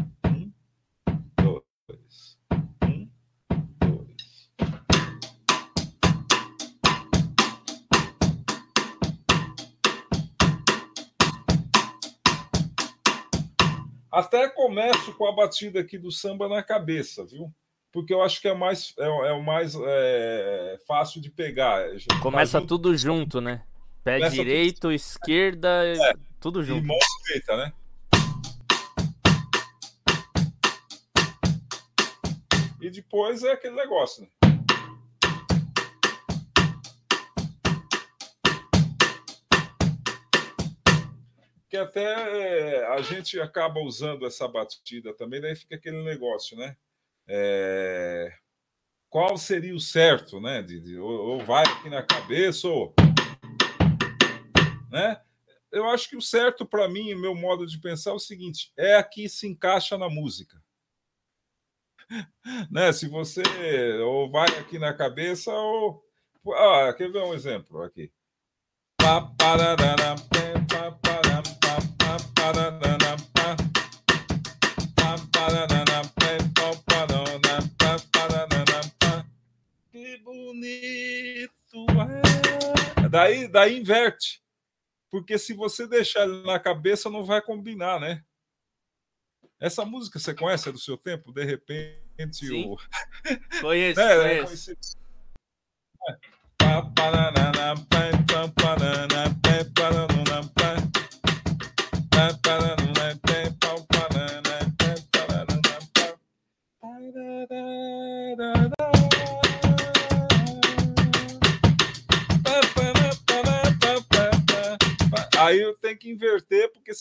Até começo com a batida aqui do samba na cabeça, viu? Porque eu acho que é mais é, é o mais é, fácil de pegar. Começa tudo junto, né? Pé Começa direito, esquerda, É. tudo E junto. mão direita, né? E depois é aquele negócio, né? Que até é, a gente acaba usando essa batida também, daí fica aquele negócio, né? É, Qual seria o certo, né? De, de- ou, ou vai aqui na cabeça, ou. Né? eu acho que o certo para mim, meu modo de pensar é o seguinte: é aqui se encaixa na música. né? Se você ou vai aqui na cabeça ou ah, quer ver um exemplo aqui? Pá, Que bonito é. Daí, daí inverte porque se você deixar ele na cabeça não vai combinar, né? Essa música você conhece é do seu tempo? De repente Sim. o Conheço, é, é conheço. É.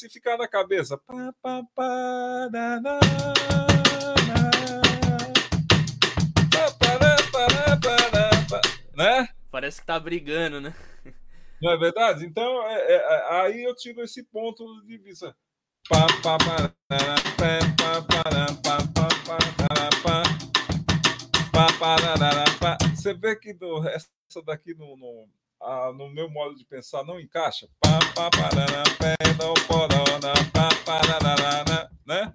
se ficar na cabeça. pá, pá, pá, na, na, pará, pará, pá, Né? Parece que tá brigando, né? Não é verdade? Então, é- é- aí eu tiro esse ponto de vista. Você vê que do, essa daqui no, no, ah, no meu modo de pensar não encaixa. Né? Né,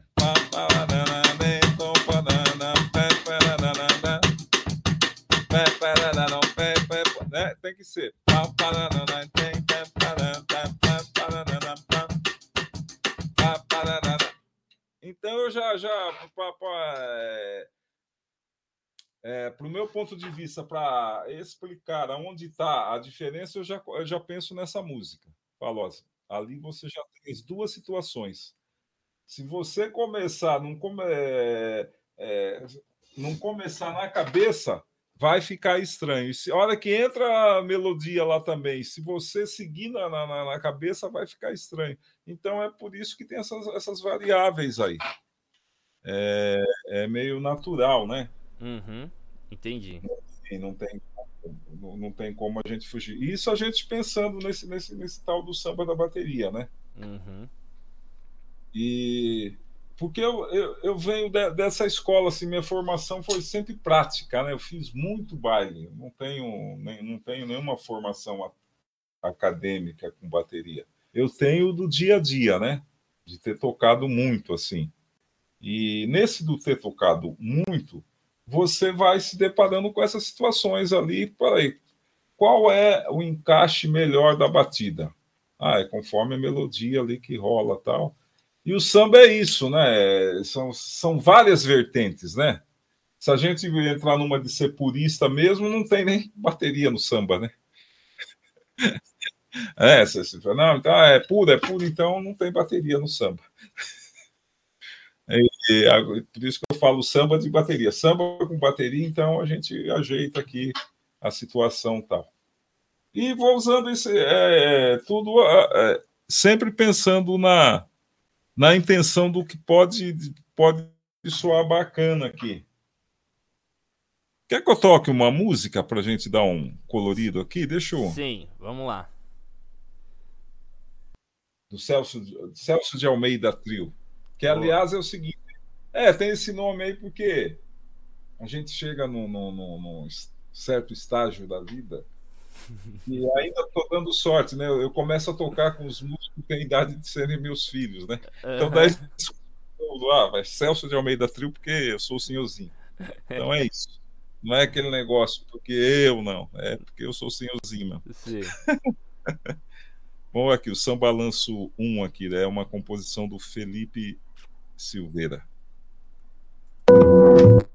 né? Tem que ser. Então eu já já pá, pá, é, é, para o meu ponto de vista, para explicar aonde está a diferença, eu já, eu já penso nessa música. Falo, ó, ali você já tem as duas situações. Se você começar, não, come, é, é, não começar na cabeça, vai ficar estranho. Se, a hora que entra a melodia lá também, se você seguir na, na, na cabeça, vai ficar estranho. Então é por isso que tem essas, essas variáveis aí. É, é meio natural, né? Uhum. Entendi. E não tem, não, não tem como a gente fugir. Isso a gente pensando nesse, nesse, nesse tal do samba da bateria, né? Uhum. E porque eu, eu, eu venho de, dessa escola, assim, minha formação foi sempre prática, né? Eu fiz muito baile, não tenho, nem, não tenho nenhuma formação a, acadêmica com bateria. Eu tenho do dia a dia, né? De ter tocado muito, assim. E nesse do ter tocado muito, você vai se deparando com essas situações ali. Peraí, qual é o encaixe melhor da batida? Ah, é conforme a melodia ali que rola tal. E o samba é isso, né? São, são várias vertentes, né? Se a gente entrar numa de ser purista mesmo, não tem nem bateria no samba, né? É, você, você não, então é puro, é puro, então não tem bateria no samba. E, e, por isso falo samba de bateria. Samba com bateria, então a gente ajeita aqui a situação tal. E vou usando isso, é, tudo é, sempre pensando na, na intenção do que pode, pode soar bacana aqui. Quer que eu toque uma música para a gente dar um colorido aqui? Deixa eu. Sim, vamos lá. Do Celso, Celso de Almeida Trio. Que, aliás, é o seguinte. É, tem esse nome aí porque a gente chega num, num, num certo estágio da vida e ainda estou dando sorte, né? Eu começo a tocar com os músicos que têm idade de serem meus filhos, né? Então, daí, ah, vai Celso de Almeida Trio porque eu sou o senhorzinho. Então é isso. Não é aquele negócio porque eu não, é porque eu sou o senhorzinho, meu. Sim. Bom, aqui o Samba Lanço 1 aqui, né? é uma composição do Felipe Silveira. Deixa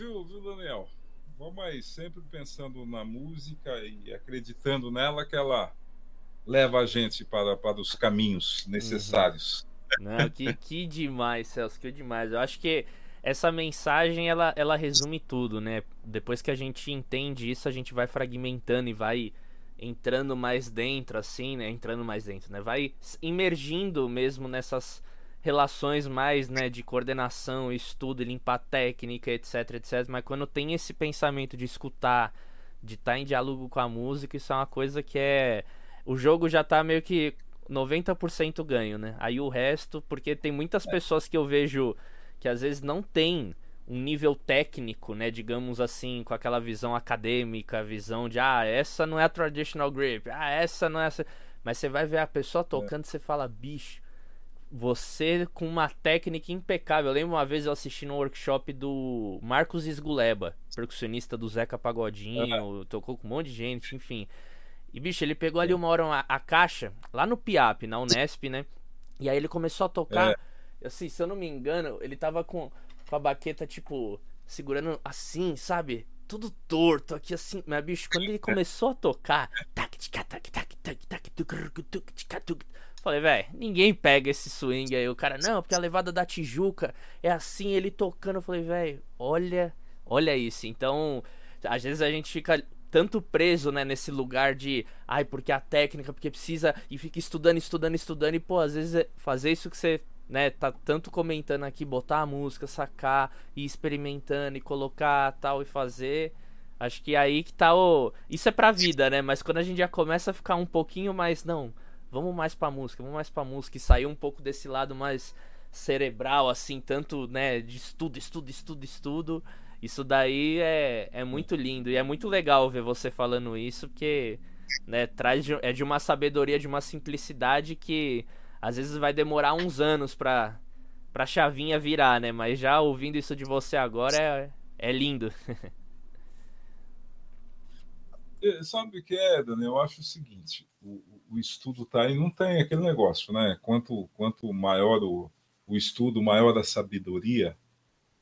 viu, viu, Daniel? Vamos aí, sempre pensando na música e acreditando nela que ela leva a gente para, para os caminhos necessários. Uhum. Não, que, que demais, Celso, que demais. Eu acho que essa mensagem ela, ela resume tudo, né? Depois que a gente entende isso, a gente vai fragmentando e vai entrando mais dentro, assim, né? Entrando mais dentro, né? Vai imergindo mesmo nessas relações mais, né, de coordenação, estudo, limpar técnica, etc, etc. Mas quando tem esse pensamento de escutar, de estar tá em diálogo com a música, isso é uma coisa que é. O jogo já tá meio que 90% ganho, né? Aí o resto, porque tem muitas pessoas que eu vejo que às vezes não tem um nível técnico, né, digamos assim, com aquela visão acadêmica, visão de ah, essa não é a traditional grip, ah, essa não é essa, mas você vai ver a pessoa tocando, é. você fala, bicho, você com uma técnica impecável. Eu lembro uma vez eu assisti no workshop do Marcos Esguleba, percussionista do Zeca Pagodinho, uhum. tocou com um monte de gente, enfim. E bicho, ele pegou ali uma hora a, a caixa lá no Piap, na Unesp, né? E aí ele começou a tocar, é. assim, se eu não me engano, ele tava com com a baqueta, tipo, segurando assim, sabe? Tudo torto aqui assim. Mas, bicho, quando ele começou a tocar. Falei, velho, ninguém pega esse swing aí. O cara, não, porque a levada da Tijuca é assim, ele tocando. Eu falei, velho, olha, olha isso. Então, às vezes a gente fica tanto preso, né, nesse lugar de, ai, porque a técnica, porque precisa, e fica estudando, estudando, estudando, e, pô, às vezes é fazer isso que você né, tá tanto comentando aqui, botar a música, sacar, e experimentando e colocar tal e fazer. Acho que aí que tá o. Isso é pra vida, né? Mas quando a gente já começa a ficar um pouquinho mais. Não, vamos mais pra música, vamos mais pra música e sair um pouco desse lado mais cerebral, assim, tanto, né, de estudo, estudo, estudo, estudo. Isso daí é, é muito lindo e é muito legal ver você falando isso, porque, né, traz de, é de uma sabedoria, de uma simplicidade que às vezes vai demorar uns anos pra, pra chavinha virar, né? Mas já ouvindo isso de você agora é, é lindo. É, sabe o que é, Daniel? Eu acho o seguinte: o, o estudo tá aí, não tem aquele negócio, né? Quanto, quanto maior o, o estudo, maior a sabedoria,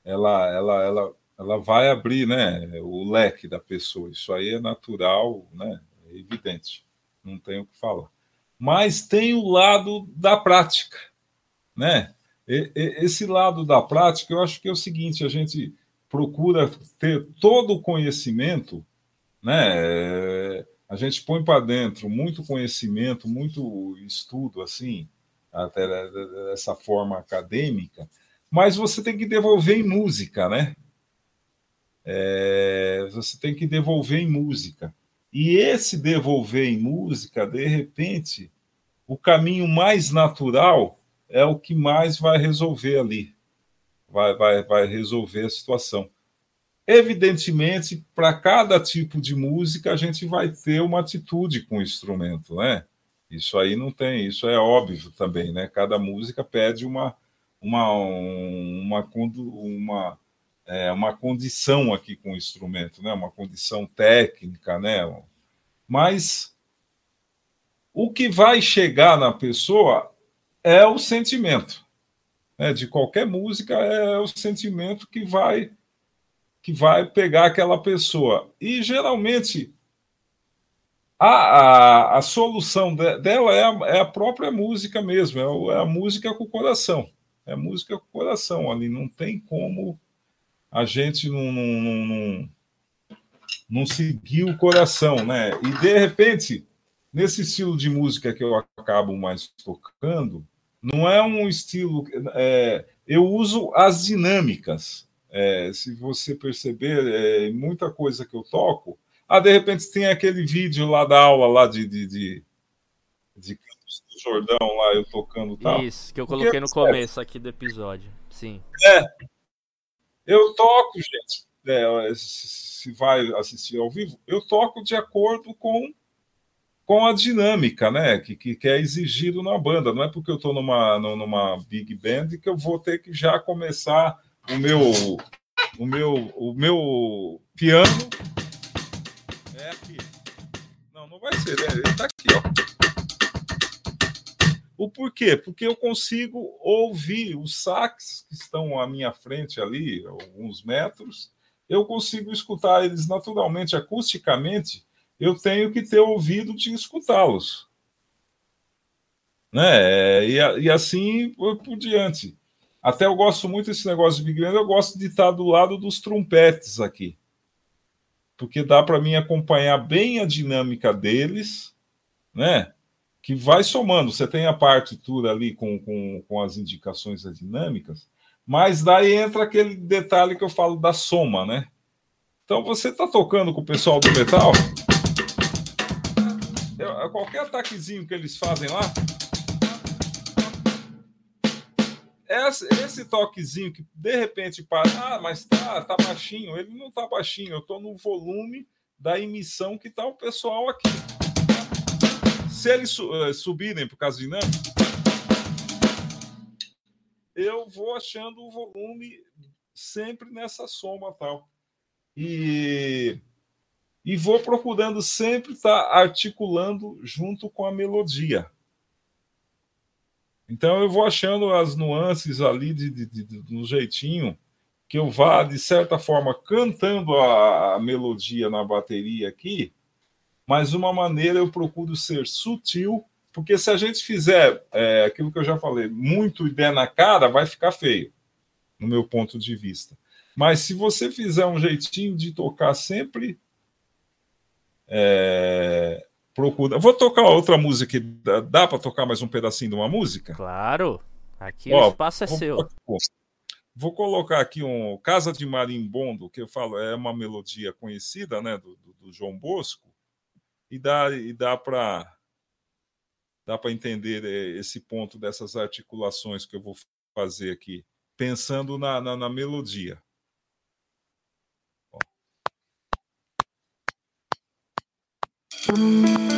ela, ela, ela, ela vai abrir né, o leque da pessoa. Isso aí é natural, né? É evidente. Não tem o que falar mas tem o lado da prática, né? Esse lado da prática, eu acho que é o seguinte: a gente procura ter todo o conhecimento, né? A gente põe para dentro muito conhecimento, muito estudo, assim, até dessa forma acadêmica, mas você tem que devolver em música, né? É, você tem que devolver em música. E esse devolver em música, de repente, o caminho mais natural é o que mais vai resolver ali, vai, vai, vai resolver a situação. Evidentemente, para cada tipo de música, a gente vai ter uma atitude com o instrumento, né? Isso aí não tem, isso é óbvio também, né? Cada música pede uma, uma, uma, uma, é, uma condição aqui com o instrumento, né? uma condição técnica, né? mas o que vai chegar na pessoa é o sentimento. Né? De qualquer música é o sentimento que vai que vai pegar aquela pessoa. E geralmente a, a, a solução de, dela é a, é a, própria música mesmo, é, é, a música com o coração. É a música com o coração ali. Não tem como a gente não, não, não, não seguir o coração, né? E de repente, nesse estilo de música que eu acabo mais tocando, não é um estilo. É, eu uso as dinâmicas. É, se você perceber, é, muita coisa que eu toco. Ah, de repente tem aquele vídeo lá da aula lá de, de, de, de do Jordão, lá eu tocando tal. Isso, que eu coloquei no começo aqui do episódio. Sim. É. Eu toco, gente. É, se vai assistir ao vivo, eu toco de acordo com com a dinâmica, né, que, que, que é exigido na banda. Não é porque eu estou numa, numa big band que eu vou ter que já começar o meu o meu o meu piano é aqui. Não, não vai ser, né? Ele está aqui, ó. O porquê? Porque eu consigo ouvir os sax que estão à minha frente ali, alguns metros, eu consigo escutar eles naturalmente, acusticamente, eu tenho que ter ouvido de escutá-los. Né? E, e, assim por, por, diante. Até eu gosto muito desse negócio de Big Band, eu gosto de estar do lado dos trompetes aqui. Porque dá para mim acompanhar bem a dinâmica deles, né? Que vai somando. Você tem a partitura ali com, com, com as indicações das dinâmicas, mas daí entra aquele detalhe que eu falo da soma, né? Então você está tocando com o pessoal do metal, qualquer ataquezinho que eles fazem lá, esse, esse toquezinho que de repente para, ah, mas tá, tá baixinho, ele não tá baixinho, eu tô no volume da emissão que tá o pessoal aqui. Se eles uh, subirem por causa dinâmica, eu vou achando o volume sempre nessa soma tal. E e vou procurando sempre estar tá articulando junto com a melodia. Então eu vou achando as nuances ali de, de, de, do jeitinho que eu vá, de certa forma, cantando a, a melodia na bateria aqui, mas de uma maneira eu procuro ser sutil, porque se a gente fizer é, aquilo que eu já falei, muito ideia na cara, vai ficar feio, no meu ponto de vista. Mas se você fizer um jeitinho de tocar sempre é, procura. Vou tocar outra música. Dá, dá para tocar mais um pedacinho de uma música? Claro. Aqui Ó, o espaço é vou, seu. Vou colocar aqui um Casa de Marimbondo, que eu falo é uma melodia conhecida, né, do, do, do João Bosco, e dá e dá para dá para entender é, esse ponto dessas articulações que eu vou fazer aqui, pensando na, na, na melodia. Música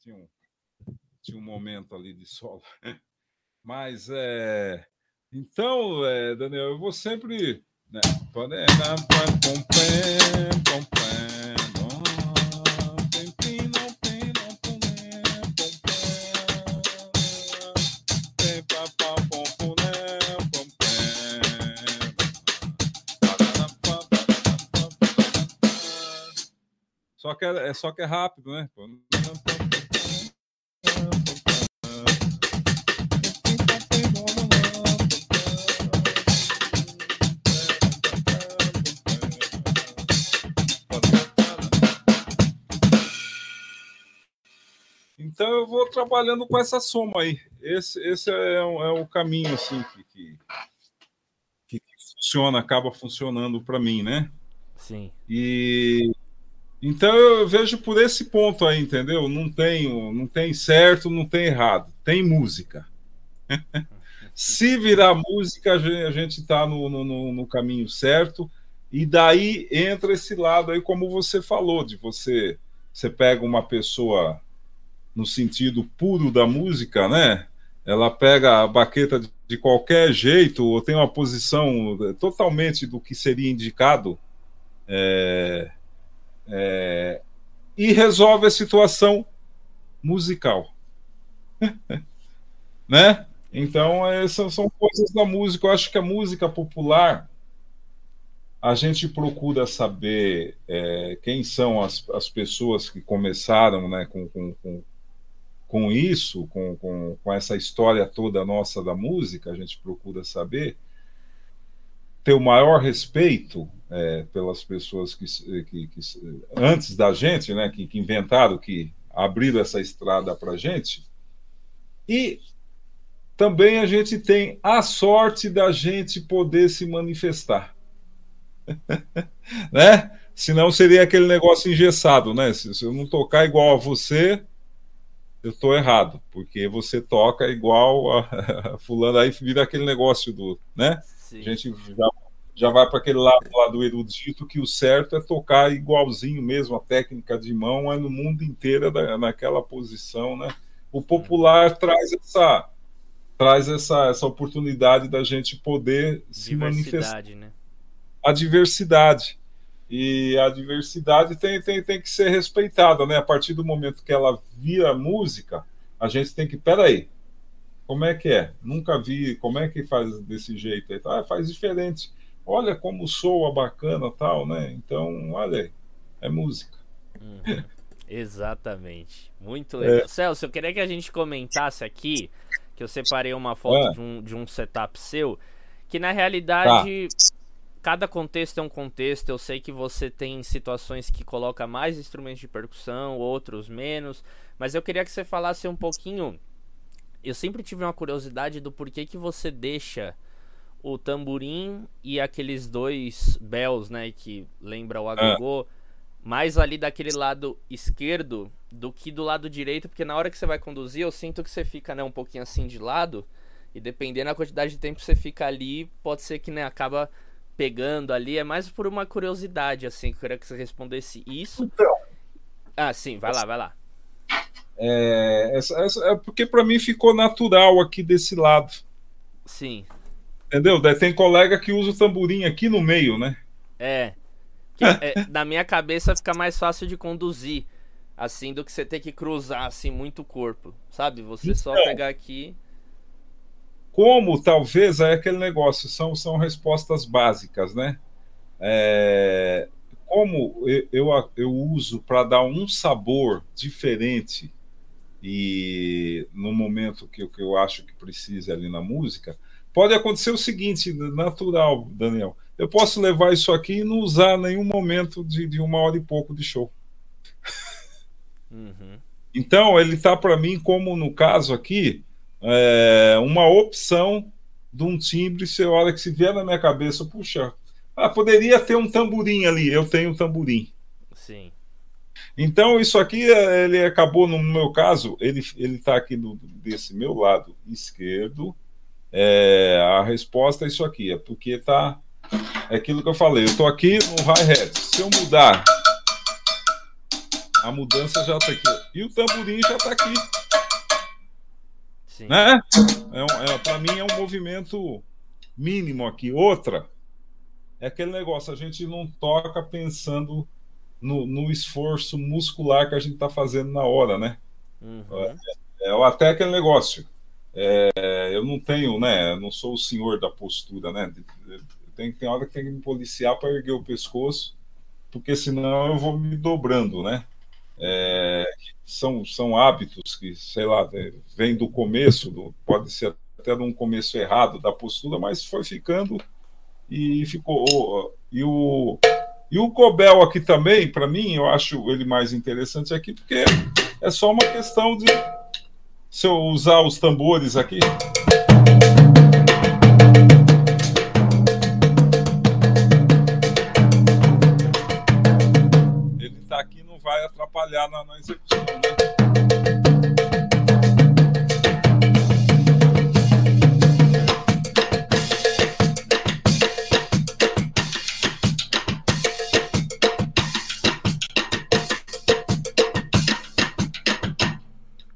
tinha um, tinha um momento ali de solo. Mas é. Então, é, Daniel, eu vou sempre. Né? Só que é, é, só que é rápido, né? Então eu vou trabalhando com essa soma aí. Esse, esse é, um, é o caminho assim que, que, que funciona, acaba funcionando para mim, né? Sim. E então eu vejo por esse ponto aí, entendeu? Não tem, não tem certo, não tem errado, tem música. Se virar música, a gente está no, no, no, caminho certo, e daí entra esse lado aí, como você falou, de você, você pega uma pessoa no sentido puro da música, né? Ela pega a baqueta de qualquer jeito, ou tem uma posição totalmente do que seria indicado. É é, e resolve a situação musical. né? Então, essas são coisas da música. Eu acho que a música popular, a gente procura saber é, quem são as, as pessoas que começaram né, com, com, com isso, com, com, com essa história toda nossa da música, a gente procura saber ter o maior respeito é, pelas pessoas que, que, que, antes da gente, né, que, que inventaram, que abriram essa estrada para a gente. E também a gente tem a sorte da gente poder se manifestar. né? Senão seria aquele negócio engessado, né? Se, se eu não tocar igual a você, eu estou errado, porque você toca igual a, a fulano, aí vira aquele negócio do, né? Sim. A gente já já vai para aquele lado lá do erudito que o certo é tocar igualzinho mesmo, a técnica de mão é no mundo inteiro da, naquela posição, né? O popular traz essa traz essa, essa oportunidade da gente poder se manifestar. Né? A diversidade. E a diversidade tem, tem, tem que ser respeitada, né? A partir do momento que ela vira música, a gente tem que, peraí, como é que é? Nunca vi, como é que faz desse jeito aí? Ah, faz diferente olha como soa bacana tal, né? Então, olha aí, é música. Uhum. Exatamente. Muito legal. É. Celso, eu queria que a gente comentasse aqui, que eu separei uma foto é. de, um, de um setup seu, que na realidade tá. Cada contexto é um contexto. Eu sei que você tem situações que coloca mais instrumentos de percussão, outros menos, mas eu queria que você falasse um pouquinho. Eu sempre tive uma curiosidade do porquê que você deixa o tamborim e aqueles dois bells, né, que lembra o ah. agogô, mais ali daquele lado esquerdo do que do lado direito, porque na hora que você vai conduzir, eu sinto que você fica, né, um pouquinho assim de lado, e dependendo da quantidade de tempo que você fica ali, pode ser que, né, acaba pegando ali, é mais por uma curiosidade, assim, que eu queria que você respondesse isso. Então, ah, sim, vai lá, vai lá. É, essa, essa, é porque para mim ficou natural aqui desse lado. Sim. Entendeu? Tem colega que usa o tamborim aqui no meio, né? É. Que, é na minha cabeça fica mais fácil de conduzir, assim, do que você ter que cruzar, assim, muito o corpo, sabe? Você então, só pegar aqui. Como, talvez, é aquele negócio, são, são respostas básicas, né? É, como eu, eu, eu uso para dar um sabor diferente e no momento que, que eu acho que precisa ali na música, pode acontecer o seguinte, natural, Daniel. Eu posso levar isso aqui e não usar nenhum momento de, de uma hora e pouco de show. Uhum. Então, ele está para mim, como no caso aqui, é, uma opção de um timbre. Se a hora que se vier na minha cabeça, puxa, ah, poderia ter um tamborim ali. Eu tenho um tamborim. Sim. Então, isso aqui, ele acabou, no meu caso, ele está aqui do, desse meu lado esquerdo é, a resposta é isso aqui, é porque tá. É aquilo que eu falei, eu tô aqui no hi-hat. Se eu mudar. A mudança já está aqui. E o tamborim já está aqui. Sim. Né? É, um- é, Para mim é um movimento mínimo aqui. Outra é aquele negócio, a gente não toca pensando no, no esforço muscular que a gente está fazendo na hora, né? Uhum. É, ou até aquele negócio. é, eu não tenho, né? eu Não sou o senhor da postura, né? Tem, tem hora que tem que me policiar para erguer o pescoço, porque senão eu vou me dobrando, né? É, são, são hábitos que, sei lá, é, vem do começo, do- pode ser até de um começo errado da postura, mas foi ficando e ficou. E o, e o Cobel aqui também, para mim, eu acho ele mais interessante aqui, porque é só uma questão de se eu usar os tambores aqui. Execução?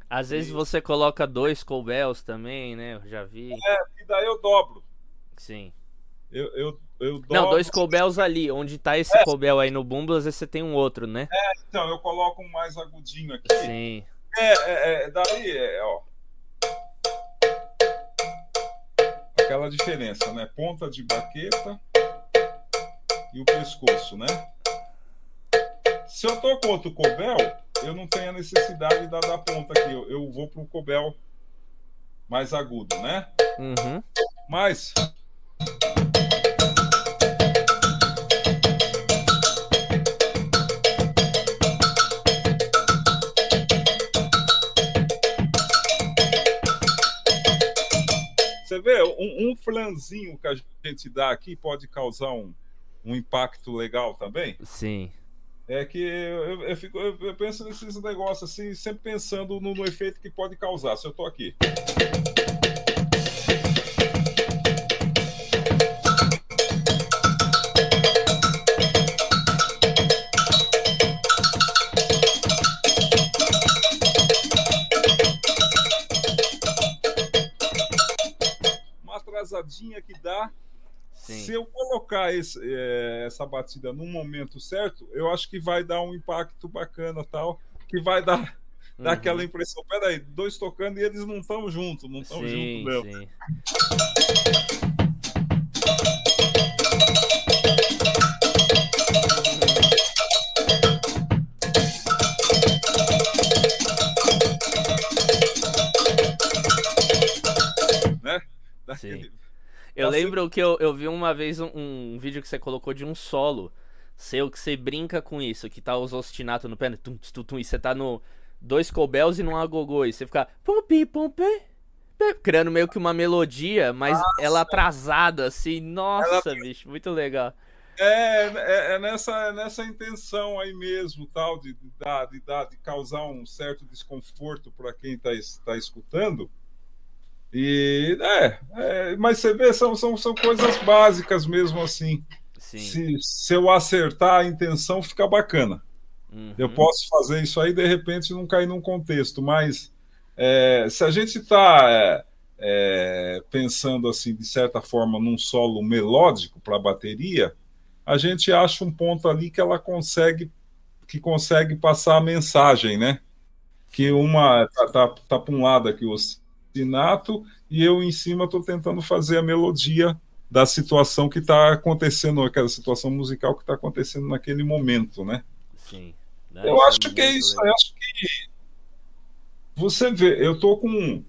Às vezes você coloca dois cowbells também, né? Eu já vi. E daí eu dobro. Sim. Eu, eu, eu dobro. Não, dois cowbells ali. Onde tá esse cowbell aí no vezes você tem um outro, né? Então, eu coloco um mais agudinho aqui. Sim. É, é, é, daí é, ó. Aquela diferença, né? Ponta de baqueta e o pescoço, né? Se eu tô contra o cobel, eu não tenho a necessidade da, da ponta aqui. Eu, eu vou pro cobel mais agudo, né? Uhum. Mas você vê, um, um flanzinho que a gente dá aqui pode causar um, um impacto legal também. Sim. É que eu, eu, fico, eu, penso nesses negócios assim, sempre pensando no, no efeito que pode causar. Se eu tô aqui. Uma atrasadinha que dá. Sim. Se eu colocar esse, é, essa batida no momento certo, eu acho que vai dar um impacto bacana tal, que vai dar, dar Uhum. aquela impressão. Peraí, dois tocando e eles não estão juntos, não estão juntos mesmo. sim. Daquele- Eu Tá lembro que eu, eu vi uma vez um, um vídeo que você colocou de um solo seu, que você brinca com isso, que tá os ostinatos no pé, né? tum, tum, tum, e você tá no dois cobels e num agogô, e você fica pum, pi, pum, pi, pi, criando meio que uma melodia, mas ela atrasada, assim, nossa, bicho, muito legal. É, é, é nessa, é nessa intenção aí mesmo, tal, de, de, de, de causar um certo desconforto para quem está tá escutando. E é, é, mas você vê, são, são, são coisas básicas mesmo assim. Sim. Se, se eu acertar a intenção, fica bacana. Uhum. Eu posso fazer isso aí de repente não cair num contexto, mas é, se a gente está é, é, pensando assim de certa forma num solo melódico para a bateria, a gente acha um ponto ali que ela consegue que consegue passar a mensagem, né? Que uma tá, tá, tá para um lado aqui o ostinato e eu em cima estou tentando fazer a melodia da situação que está acontecendo, aquela situação musical que está acontecendo naquele momento, né? Sim. Eu acho que é isso. Eu acho que você vê, eu tô com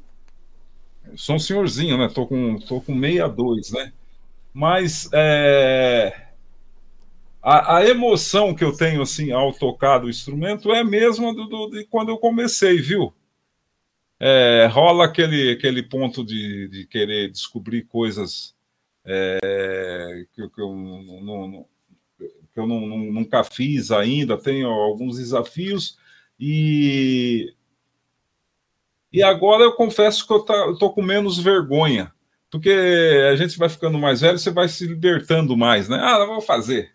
eu sou um senhorzinho, né? Tô com tô com 62, né? Mas é, a, a, emoção que eu tenho assim ao tocar do instrumento é a mesma do, do, de quando eu comecei, viu? É, rola aquele, aquele ponto de, de querer descobrir coisas é, que, que, eu, não, não, que eu não, nunca fiz ainda, tenho alguns desafios e e agora eu confesso que eu, tá, tô com menos vergonha, porque a gente vai ficando mais velho, você vai se libertando mais, né? Ah, vou fazer.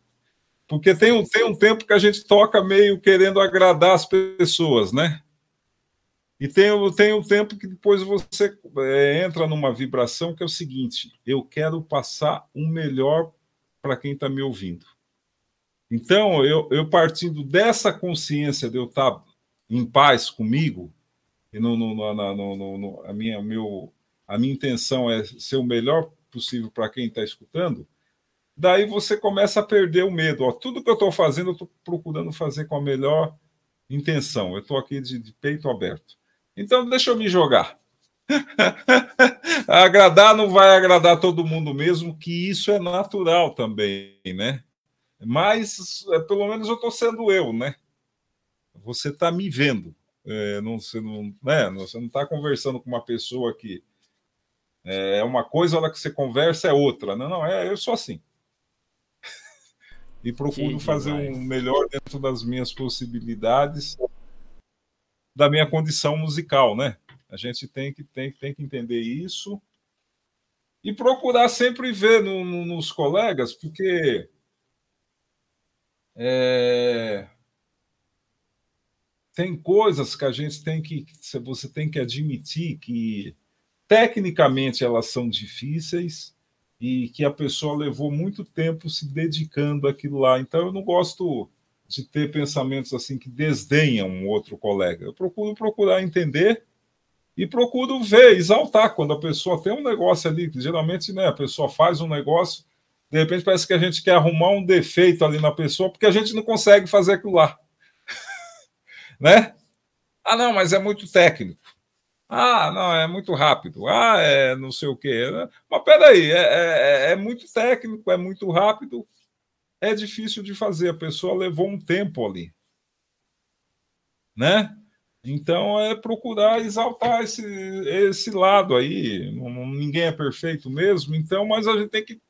Porque tem um, tem um tempo que a gente toca meio querendo agradar as pessoas, né? E tem, tem um tempo que depois você é, entra numa vibração que é o seguinte: eu quero passar o um melhor para quem está me ouvindo. Então, eu, eu partindo dessa consciência de eu estar tá em paz comigo, e no, no, no, no, a, minha, meu, a minha intenção é ser o melhor possível para quem está escutando, daí você começa a perder o medo. Ó, tudo que eu estou fazendo, eu estou procurando fazer com a melhor intenção. Eu estou aqui de, de peito aberto. Então, deixa eu me jogar. agradar não vai agradar todo mundo mesmo, que isso é natural também, né? Mas é, pelo menos eu estou sendo eu, né? Você está me vendo. É, não, você não né? você não está conversando com uma pessoa que é uma coisa, a hora que você conversa é outra. Não, não, é, eu sou assim. e procuro fazer um melhor dentro das minhas possibilidades, da minha condição musical, né? A gente tem que, tem, tem que entender isso e procurar sempre ver no, no, nos colegas, porque é, tem coisas que a gente tem que você tem que admitir que tecnicamente elas são difíceis e que a pessoa levou muito tempo se dedicando àquilo lá. Então eu não gosto de ter pensamentos assim que desdenham um outro colega. Eu procuro procurar entender e procuro ver, exaltar quando a pessoa tem um negócio ali, que geralmente né, a pessoa faz um negócio, de repente parece que a gente quer arrumar um defeito ali na pessoa porque a gente não consegue fazer aquilo lá né? Ah, não, mas é muito técnico. Ah, não, é muito rápido. Ah, é não sei o quê. Mas peraí, é, é, é muito técnico, é muito rápido. É difícil de fazer. A pessoa levou um tempo ali. Né? Então é procurar exaltar esse, esse lado aí. Ninguém é perfeito mesmo, então, mas a gente tem que,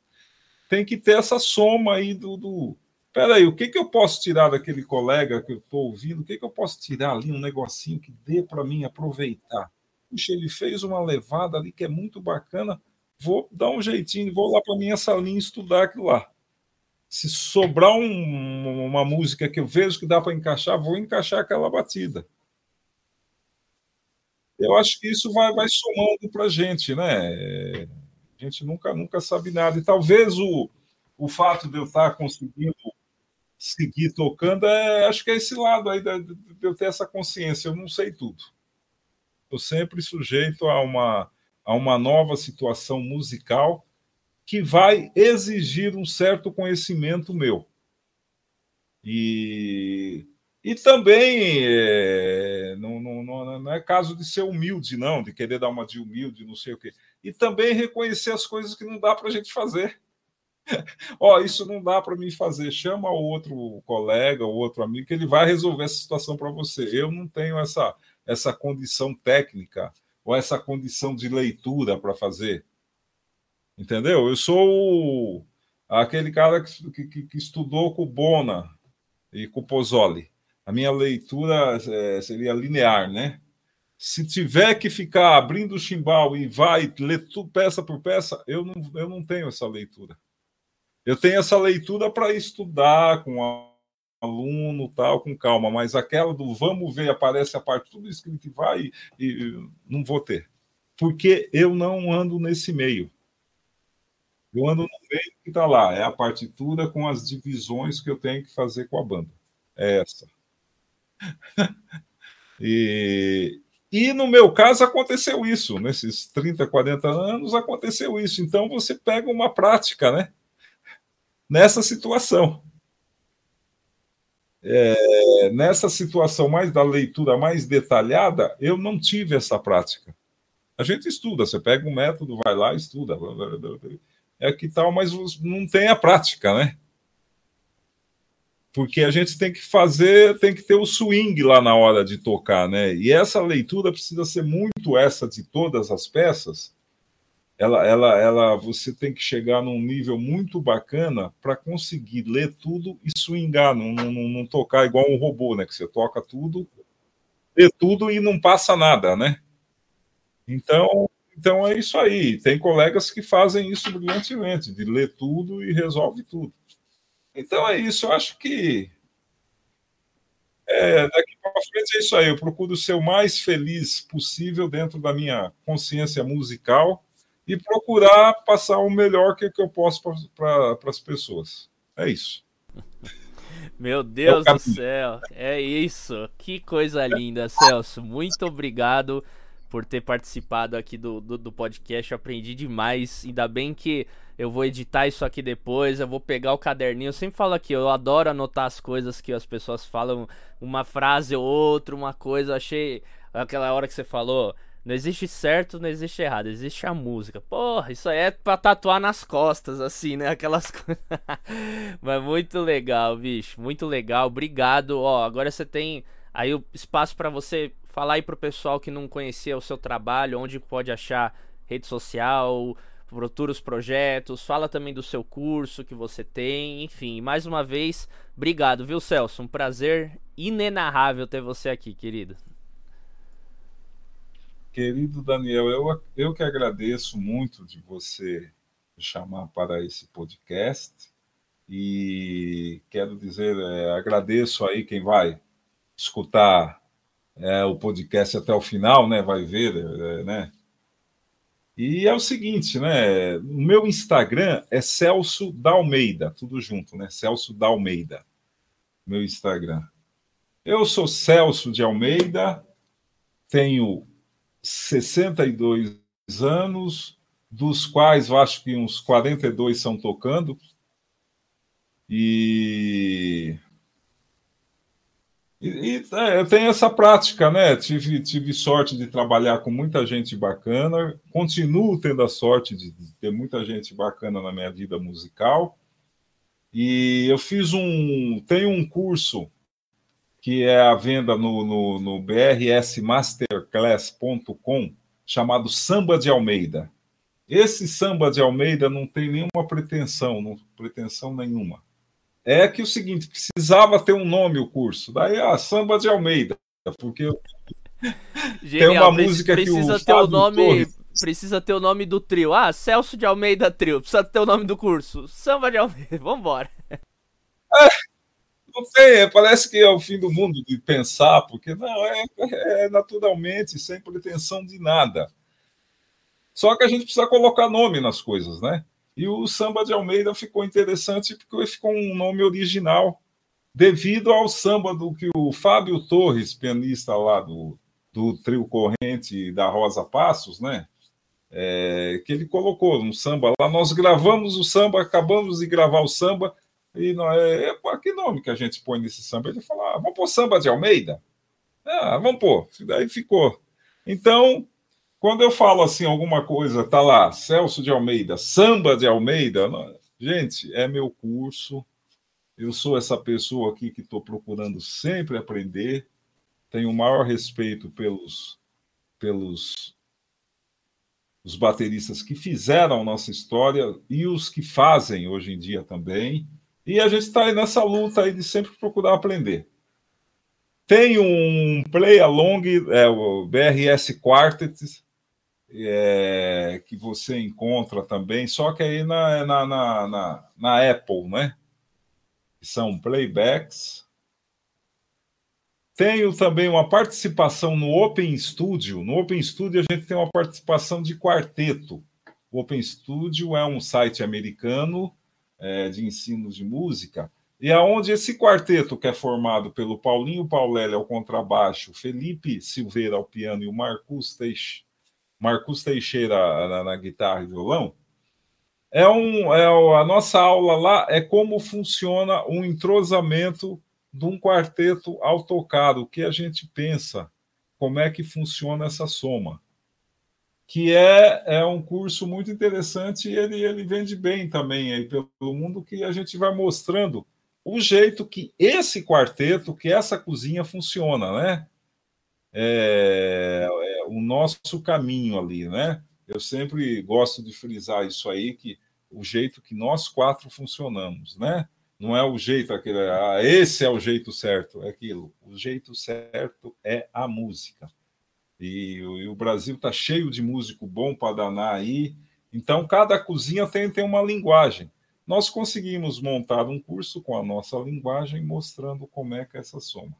tem que ter essa soma aí do, do Peraí, o que, que eu posso tirar daquele colega que eu estou ouvindo? O que, que eu posso tirar ali, um negocinho que dê para mim aproveitar? Puxa, ele fez uma levada ali que é muito bacana. Vou dar um jeitinho, vou lá para minha salinha estudar aquilo lá. Se sobrar um, uma música que eu vejo que dá para encaixar, vou encaixar aquela batida. Eu acho que isso vai, vai somando para a gente, né? A gente nunca, nunca sabe nada. E talvez o, o fato de eu estar conseguindo seguir tocando, é, acho que é esse lado aí de, de eu ter essa consciência. Eu não sei tudo. Estou sempre sujeito a uma, a uma nova situação musical que vai exigir um certo conhecimento meu. E, e também é, não, não, não é caso de ser humilde, não, de querer dar uma de humilde, não sei o quê. E também reconhecer as coisas que não dá para a gente fazer. Ó, oh, isso não dá para mim fazer. Chama outro colega, outro amigo, que ele vai resolver essa situação para você. Eu não tenho essa, essa condição técnica ou essa condição de leitura para fazer. Entendeu? Eu sou o, aquele cara que, que, que, estudou com o Bona e com o Pozzoli. A minha leitura é, seria linear, né? Se tiver que ficar abrindo o chimbal e vai ler tudo peça por peça, eu não, eu não tenho essa leitura. Eu tenho essa leitura para estudar com o aluno, tal, com calma, mas aquela do vamos ver, aparece a parte tudo escrito e vai, e, e não vou ter. Porque eu não ando nesse meio. Eu ando no meio que está lá, é a partitura com as divisões que eu tenho que fazer com a banda. É essa. e, e no meu caso aconteceu isso, nesses 30, 40 anos aconteceu isso. Então você pega uma prática, né? nessa situação. É, nessa situação mais da leitura mais detalhada, eu não tive essa prática. A gente estuda, você pega um método, vai lá, estuda. É que tal, mas não tem a prática, né? Porque a gente tem que fazer, tem que ter o swing lá na hora de tocar, né? E essa leitura precisa ser muito essa de todas as peças, ela, ela, ela, você tem que chegar num nível muito bacana para conseguir ler tudo e swingar, não, não, não, tocar igual um robô, né? Que você toca tudo, lê tudo e não passa nada, né? Então, então é isso aí. Tem colegas que fazem isso brilhantemente, de ler tudo e resolve tudo. Então é isso, eu acho que é, daqui para frente é isso aí. Eu procuro ser o mais feliz possível dentro da minha consciência musical e procurar passar o melhor que, que eu posso para as pessoas. É isso. Meu Deus do céu, é isso. Que coisa linda, Celso. Muito obrigado por ter participado aqui do, do, do, podcast. Eu aprendi demais. Ainda bem que eu vou editar isso aqui depois. Eu vou pegar o caderninho. Eu sempre falo aqui, eu adoro anotar as coisas que as pessoas falam, uma frase ou outra, uma coisa. Eu achei aquela hora que você falou. Não existe certo, não existe errado, existe a música. Porra, isso aí é pra tatuar nas costas, assim, né? Aquelas coisas. Mas muito legal, bicho. Muito legal. Obrigado. Ó, agora você tem aí o espaço para você falar aí pro pessoal que não conhecia o seu trabalho, onde pode achar rede social, futuros projetos, fala também do seu curso que você tem, enfim, mais uma vez, obrigado, viu, Celso? Um prazer inenarrável ter você aqui, querido. Querido Daniel, eu, eu que agradeço muito de você chamar para esse podcast e quero dizer, é, agradeço aí quem vai escutar é, o podcast até o final, né? Vai ver, é, né? E é o seguinte, né? O meu Instagram é Celso da Almeida, tudo junto, né? Celso da Almeida, meu Instagram. Eu sou Celso de Almeida, tenho 62 anos, dos quais eu acho que uns 42 são tocando. E e, e é, tenho essa prática, né? Tive, tive sorte de trabalhar com muita gente bacana, continuo tendo a sorte de, de ter muita gente bacana na minha vida musical. E eu fiz um. Tenho um curso que é a venda no, no, no brsmasterclass.com, chamado Samba de Almeida. Esse Samba de Almeida não tem nenhuma pretensão, não, pretensão nenhuma é que o seguinte, precisava ter um nome o curso. Daí a Samba de Almeida, porque Genial, tem uma música precisa que o ter o nome Torres... precisa ter o nome do trio. Ah, Celso de Almeida Trio. Precisa ter o nome do curso. Samba de Almeida. Vambora. É, não sei, parece que é o fim do mundo de pensar, porque não, é, é naturalmente, sem pretensão de nada. Só que a gente precisa colocar nome nas coisas, né? E o samba de Almeida ficou interessante porque ficou um nome original, devido ao samba do que o Fábio Torres, pianista lá do, do trio Corrente da Rosa Passos, né? É, que ele colocou um samba lá. Nós gravamos o samba, acabamos de gravar o samba, e nós, é, é, que nome que a gente põe nesse samba? Ele falou: ah, vamos pôr samba de Almeida? Ah, vamos pôr. Daí ficou. Então, quando eu falo assim alguma coisa, tá lá, Celso de Almeida, Samba de Almeida, não, gente, é meu curso. Eu sou essa pessoa aqui que estou procurando sempre aprender. Tenho o maior respeito pelos pelos os bateristas que fizeram nossa história e os que fazem hoje em dia também. E a gente está aí nessa luta aí de sempre procurar aprender. Tem um play along, é, o BRS Quartet, é, que você encontra também, só que aí na, na, na, na, na Apple, né? São playbacks. Tenho também uma participação no Open Studio. No Open Studio a gente tem uma participação de quarteto. O Open Studio é um site americano é, de ensino de música e aonde esse quarteto que é formado pelo Paulinho Paulelli ao contrabaixo, Felipe Silveira ao piano e o Marcus Teixeira Marcos Teixeira na, na guitarra e violão, é, um, é a nossa aula lá é como funciona um entrosamento de um quarteto ao tocar, o que a gente pensa, como é que funciona essa soma. Que é, é um curso muito interessante e ele, ele vende bem também aí pelo mundo, que a gente vai mostrando o jeito que esse quarteto, que essa cozinha funciona, né? É, o nosso caminho ali, né? Eu sempre gosto de frisar isso aí, que o jeito que nós quatro funcionamos, né? Não é o jeito aquele, ah, esse é o jeito certo, é aquilo. O jeito certo é a música. E, e o Brasil está cheio de músico bom para danar aí. Então, cada cozinha tem, tem uma linguagem. nós conseguimos montar um curso com a nossa linguagem mostrando como é que é essa soma.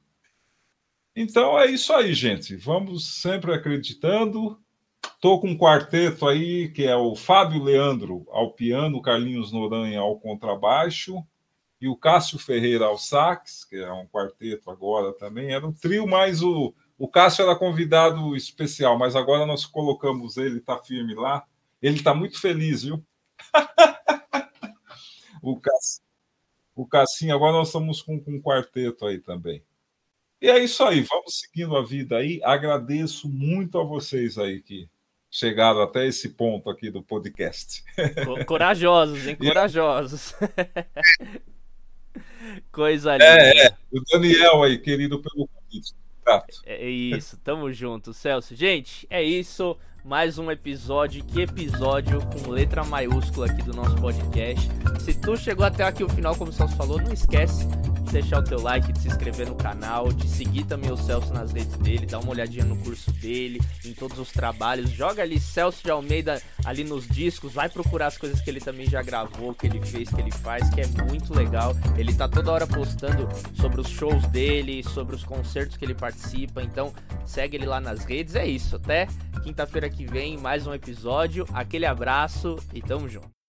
Então é isso aí, gente. Vamos sempre acreditando. Estou com um quarteto aí que é o Fábio Leandro ao piano, Carlinhos Noronha ao contrabaixo e o Cássio Ferreira ao sax, que é um quarteto agora também. Era um trio, mas o, o Cássio era convidado especial, mas agora nós colocamos ele, está firme lá. Ele está muito feliz, viu? o, Cass... o Cassinho, agora nós estamos com, com um quarteto aí também. E é isso aí, vamos seguindo a vida aí. Agradeço muito a vocês aí que chegaram até esse ponto aqui do podcast. Corajosos, hein? Corajosos. Coisa linda. É, é, o Daniel aí, querido pelo convite. É isso, tamo junto, Celso. Gente, é isso mais um episódio. Que episódio com letra maiúscula aqui do nosso podcast. Se tu chegou até aqui o final, como o Celso falou, não esquece de deixar o teu like, de se inscrever no canal, de seguir também o Celso nas redes dele, dar uma olhadinha no curso dele, em todos os trabalhos. Joga ali Celso de Almeida ali nos discos, vai procurar as coisas que ele também já gravou, que ele fez, que ele faz, que é muito legal. Ele tá toda hora postando sobre os shows dele, sobre os concertos que ele participa. Então, segue ele lá nas redes. É isso, até quinta-feira que vem, mais um episódio. Aquele abraço e tamo junto.